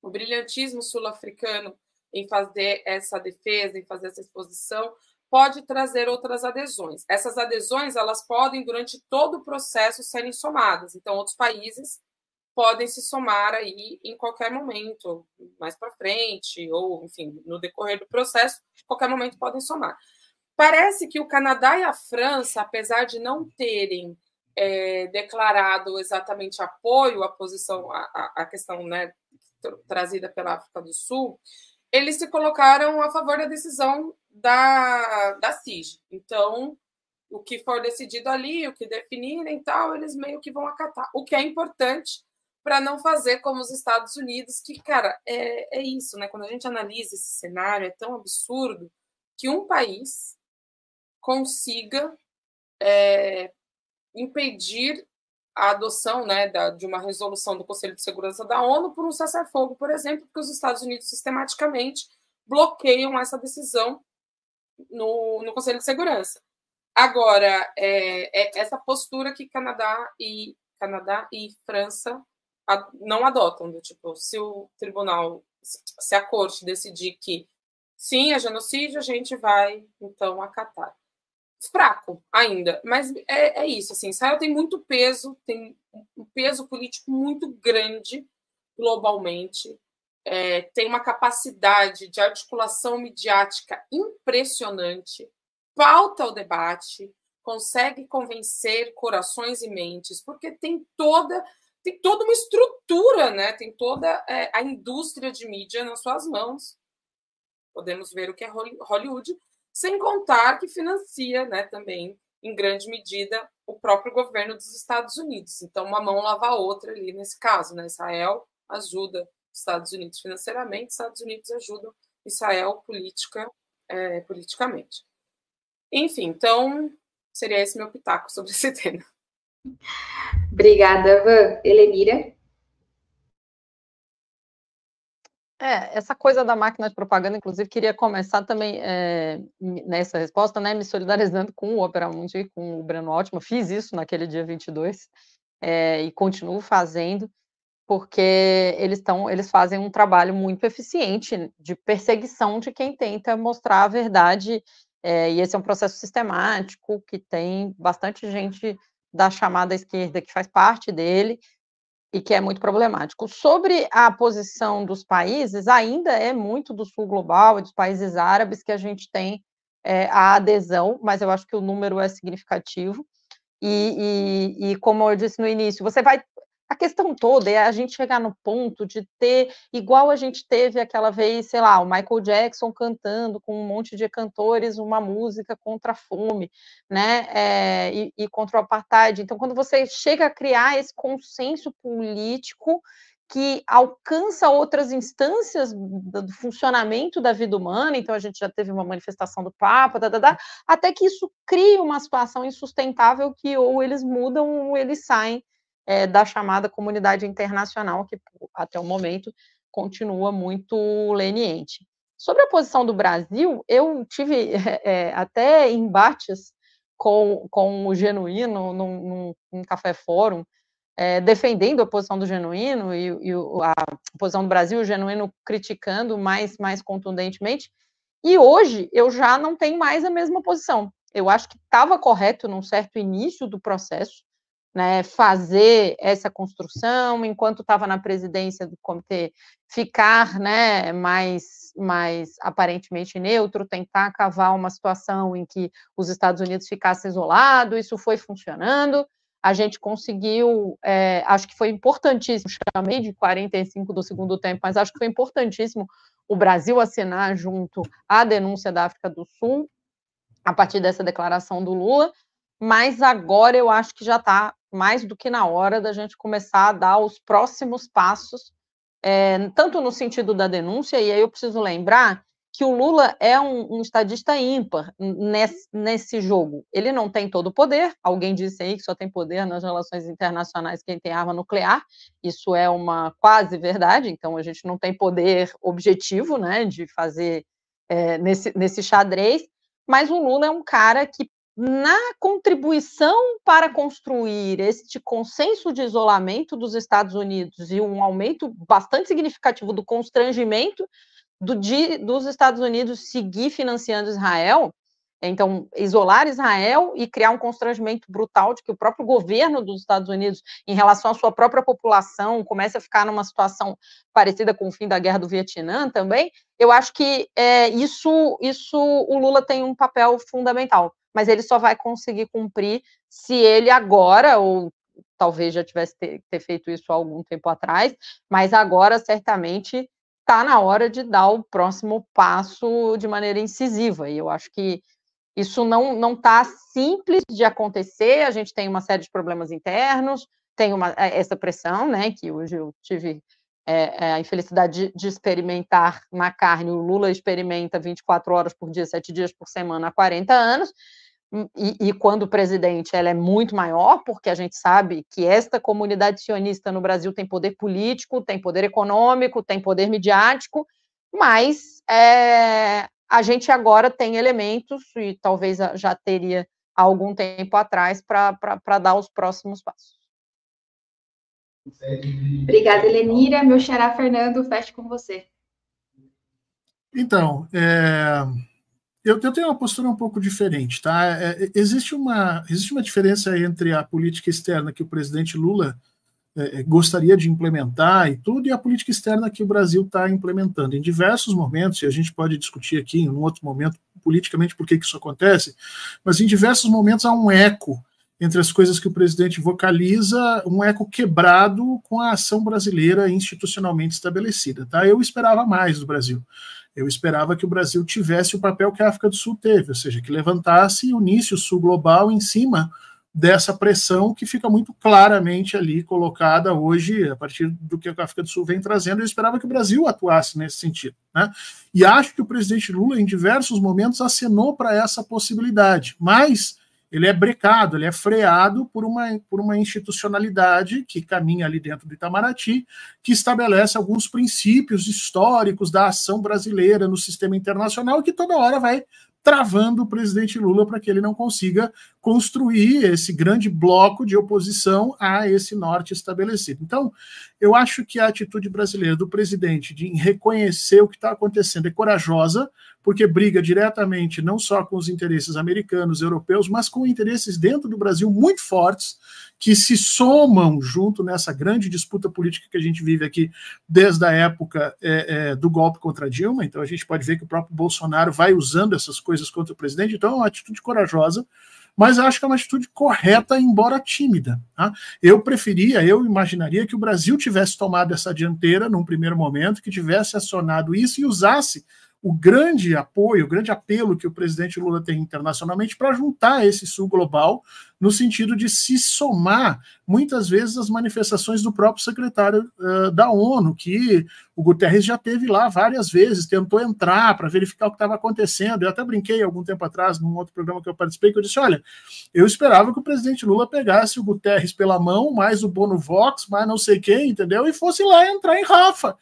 o brilhantismo sul-africano em fazer essa defesa, em fazer essa exposição, pode trazer outras adesões. Essas adesões elas podem durante todo o processo serem somadas. Então outros países podem se somar aí em qualquer momento, mais para frente ou enfim no decorrer do processo, qualquer momento podem somar. Parece que o Canadá e a França, apesar de não terem é, declarado exatamente apoio à posição, à, à questão né, trazida pela África do Sul, eles se colocaram a favor da decisão da, da CIG. Então, o que for decidido ali, o que definirem tal, eles meio que vão acatar. O que é importante para não fazer como os Estados Unidos, que, cara, é, é isso, né? Quando a gente analisa esse cenário, é tão absurdo que um país consiga é, impedir a adoção né, da, de uma resolução do Conselho de Segurança da ONU por um cessar-fogo, por exemplo, porque os Estados Unidos sistematicamente bloqueiam essa decisão no, no Conselho de Segurança. Agora, é, é essa postura que Canadá e Canadá e França não adotam, do tipo, se o tribunal, se a corte decidir que sim, é genocídio, a gente vai então acatar. Fraco ainda, mas é, é isso. Assim, Israel tem muito peso, tem um peso político muito grande globalmente é, tem uma capacidade de articulação midiática impressionante, pauta o debate, consegue convencer corações e mentes, porque tem toda tem toda uma estrutura, né? Tem toda é, a indústria de mídia nas suas mãos. Podemos ver o que é Hollywood, sem contar que financia, né, também em grande medida o próprio governo dos Estados Unidos. Então, uma mão lava a outra ali nesse caso, né? Israel ajuda Estados Unidos financeiramente, Estados Unidos ajudam Israel política, é, politicamente. Enfim, então seria esse meu pitaco sobre esse tema. Obrigada, Van. Helenira? É, essa coisa da máquina de propaganda, inclusive, queria começar também é, nessa resposta, né, me solidarizando com o Opera Mundi, com o Breno Ótimo, fiz isso naquele dia 22, é, e continuo fazendo, porque eles estão, eles fazem um trabalho muito eficiente de perseguição de quem tenta mostrar a verdade, é, e esse é um processo sistemático que tem bastante gente da chamada esquerda que faz parte dele e que é muito problemático. Sobre a posição dos países, ainda é muito do sul global e dos países árabes que a gente tem é, a adesão, mas eu acho que o número é significativo. E, e, e, como eu disse no início, você vai a questão toda é a gente chegar no ponto de ter, igual a gente teve aquela vez, sei lá, o Michael Jackson cantando com um monte de cantores uma música contra a fome, né, é, e, e contra o apartheid. Então, quando você chega a criar esse consenso político que alcança outras instâncias do funcionamento da vida humana, então a gente já teve uma manifestação do Papa, da, da, da, até que isso cria uma situação insustentável que ou eles mudam ou eles saem é, da chamada comunidade internacional, que até o momento continua muito leniente. Sobre a posição do Brasil, eu tive é, até embates com, com o Genuíno num, num, café fórum, é, defendendo a posição do Genuíno e, e, a posição do Brasil, o Genuíno criticando mais, mais contundentemente. E hoje eu já não tenho mais a mesma posição. Eu acho que estava correto num certo início do processo, né, fazer essa construção, enquanto estava na presidência do comitê, ficar né, mais, mais aparentemente neutro, tentar cavar uma situação em que os Estados Unidos ficassem isolados, isso foi funcionando, a gente conseguiu, é, acho que foi importantíssimo, chamei de 45 do segundo tempo, mas acho que foi importantíssimo o Brasil assinar junto à denúncia da África do Sul, a partir dessa declaração do Lula, mas agora eu acho que já está mais do que na hora da gente começar a dar os próximos passos, é, tanto no sentido da denúncia, e aí eu preciso lembrar que o Lula é um, um estadista ímpar nesse, nesse, jogo. Ele não tem todo o poder, alguém disse aí que só tem poder nas relações internacionais quem tem arma nuclear, isso é uma quase verdade, então a gente não tem poder objetivo né, de fazer é, nesse, nesse xadrez, mas o Lula é um cara que na contribuição para construir este consenso de isolamento dos Estados Unidos e um aumento bastante significativo do constrangimento do, de, dos Estados Unidos seguir financiando Israel, então, isolar Israel e criar um constrangimento brutal de que o próprio governo dos Estados Unidos, em relação à sua própria população, comece a ficar numa situação parecida com o fim da guerra do Vietnã também, eu acho que é, isso, isso o Lula tem um papel fundamental mas ele só vai conseguir cumprir se ele agora, ou talvez já tivesse ter, ter feito isso há algum tempo atrás, mas agora certamente está na hora de dar o próximo passo de maneira incisiva. E eu acho que isso não não está simples de acontecer. A gente tem uma série de problemas internos, tem uma, é, essa pressão, né? Que hoje eu tive é, é, a infelicidade de, de, experimentar na carne. O Lula experimenta 24 horas por dia, 7 dias por semana há 40 anos. E, e, quando presidente ela é muito maior, porque a gente sabe que esta comunidade sionista no Brasil tem poder político, tem poder econômico, tem poder midiático, mas é, a gente agora tem elementos, e talvez já teria algum tempo atrás, para dar os próximos passos. Obrigada, Elenira. Meu xará Fernando, feche com você. Então, é eu, eu, tenho uma postura um pouco diferente, tá? É, é, existe, uma, existe uma diferença entre a política externa que o presidente Lula é, é gostaria de implementar e tudo, e a política externa que o Brasil está implementando. Em diversos momentos, e a gente pode discutir aqui em um outro momento politicamente por que, que isso acontece, mas em diversos momentos há um eco entre as coisas que o presidente vocaliza, um eco quebrado com a ação brasileira institucionalmente estabelecida. Tá? Eu esperava mais do Brasil. Eu esperava que o Brasil tivesse o papel que a África do Sul teve, ou seja, que levantasse e unisse o Sul global em cima dessa pressão que fica muito claramente ali colocada hoje, a partir do que a África do Sul vem trazendo. Eu esperava que o Brasil atuasse nesse sentido. Né? E acho que o presidente Lula, em diversos momentos, acenou para essa possibilidade, mas ele é brecado, ele é freado por uma, por uma institucionalidade que caminha ali dentro do Itamaraty, que estabelece alguns princípios históricos da ação brasileira no sistema internacional, que toda hora vai travando o presidente Lula para que ele não consiga construir esse grande bloco de oposição a esse norte estabelecido. Então, eu acho que a atitude brasileira do presidente de reconhecer o que está acontecendo é corajosa, porque briga diretamente não só com os interesses americanos, europeus, mas com interesses dentro do Brasil muito fortes, que se somam junto nessa grande disputa política que a gente vive aqui desde a época é, é, do golpe contra Dilma. Então, a gente pode ver que o próprio Bolsonaro vai usando essas coisas contra o presidente. Então, é uma atitude corajosa mas acho que é uma atitude correta, embora tímida. Tá? Eu preferia, eu imaginaria que o Brasil tivesse tomado essa dianteira num primeiro momento, que tivesse acionado isso e usasse o grande apoio, o grande apelo que o presidente Lula tem internacionalmente para juntar esse sul global no sentido de se somar muitas vezes às manifestações do próprio secretário uh, da ONU, que o Guterres já teve lá várias vezes, tentou entrar para verificar o que estava acontecendo. Eu até brinquei algum tempo atrás, num outro programa que eu participei, que eu disse: olha, eu esperava que o presidente Lula pegasse o Guterres pela mão, mais o Bono Vox, mais não sei quem, entendeu? E fosse lá entrar em Rafa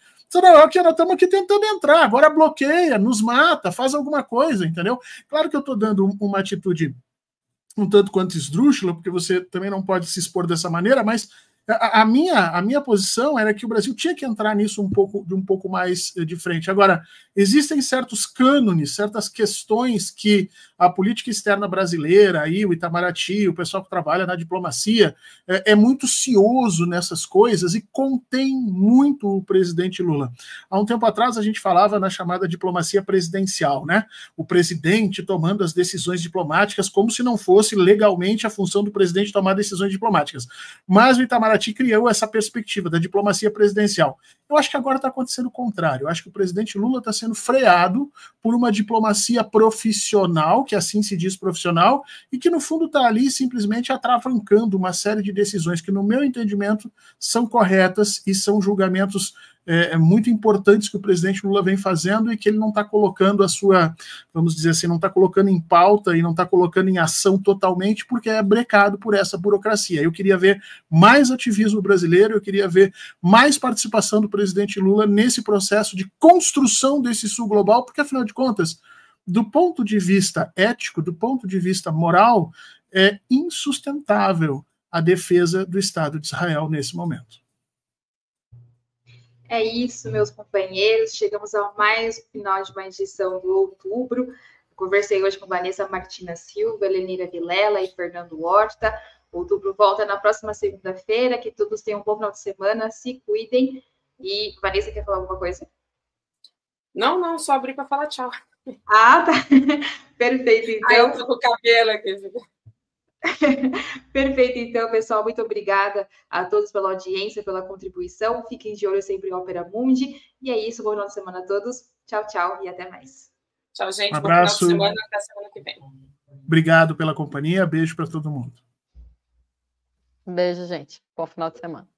aqui, nós estamos aqui tentando entrar, agora bloqueia, nos mata, faz alguma coisa, entendeu? Claro que eu estou dando uma atitude um tanto quanto esdrúxula, porque você também não pode se expor dessa maneira, mas a, minha, a minha posição era que o Brasil tinha que entrar nisso um pouco, de um pouco mais eh, de frente. Agora, existem certos cânones, certas questões que a política externa brasileira, aí, o Itamaraty, o pessoal que trabalha na diplomacia, é, é, muito cioso nessas coisas e contém muito o presidente Lula. Há um tempo atrás a gente falava na chamada diplomacia presidencial, né? O presidente tomando as decisões diplomáticas como se não fosse legalmente a função do presidente tomar decisões diplomáticas. Mas o Itamaraty criou essa perspectiva da diplomacia presidencial. Eu acho que agora está acontecendo o contrário. Eu acho que o presidente Lula está sendo freado por uma diplomacia profissional, que assim se diz profissional, e que no fundo está ali simplesmente atravancando uma série de decisões que, no meu entendimento, são corretas e são julgamentos é, é, muito importantes que o presidente Lula vem fazendo e que ele não está colocando a sua, vamos dizer assim, não está colocando em pauta e não está colocando em ação totalmente, porque é brecado por essa burocracia. Eu queria ver mais ativismo brasileiro, eu queria ver mais participação do presidente Lula nesse processo de construção desse sul global, porque afinal de contas, do ponto de vista ético, do ponto de vista moral, é insustentável a defesa do Estado de Israel nesse momento. É isso, meus companheiros. Chegamos ao mais final de uma edição do outubro. Conversei hoje com Vanessa Martina Silva, Lenira Vilela e Fernando Horta. Outubro volta na próxima segunda-feira. Que todos tenham um bom final de semana, se cuidem. E Vanessa quer falar alguma coisa? Não, não, só abrir para falar tchau. Ah, tá. Perfeito, então. Eu tô com o cabelo aqui. Perfeito, então, pessoal. Muito obrigada a todos pela audiência, pela contribuição. Fiquem de olho sempre em Opera Mundi. E é isso. Bom final de semana a todos. Tchau, tchau e até mais. Tchau, gente. Um abraço. Bom final de semana. Até semana que vem. Obrigado pela companhia. Beijo para todo mundo. Beijo, gente. Bom final de semana.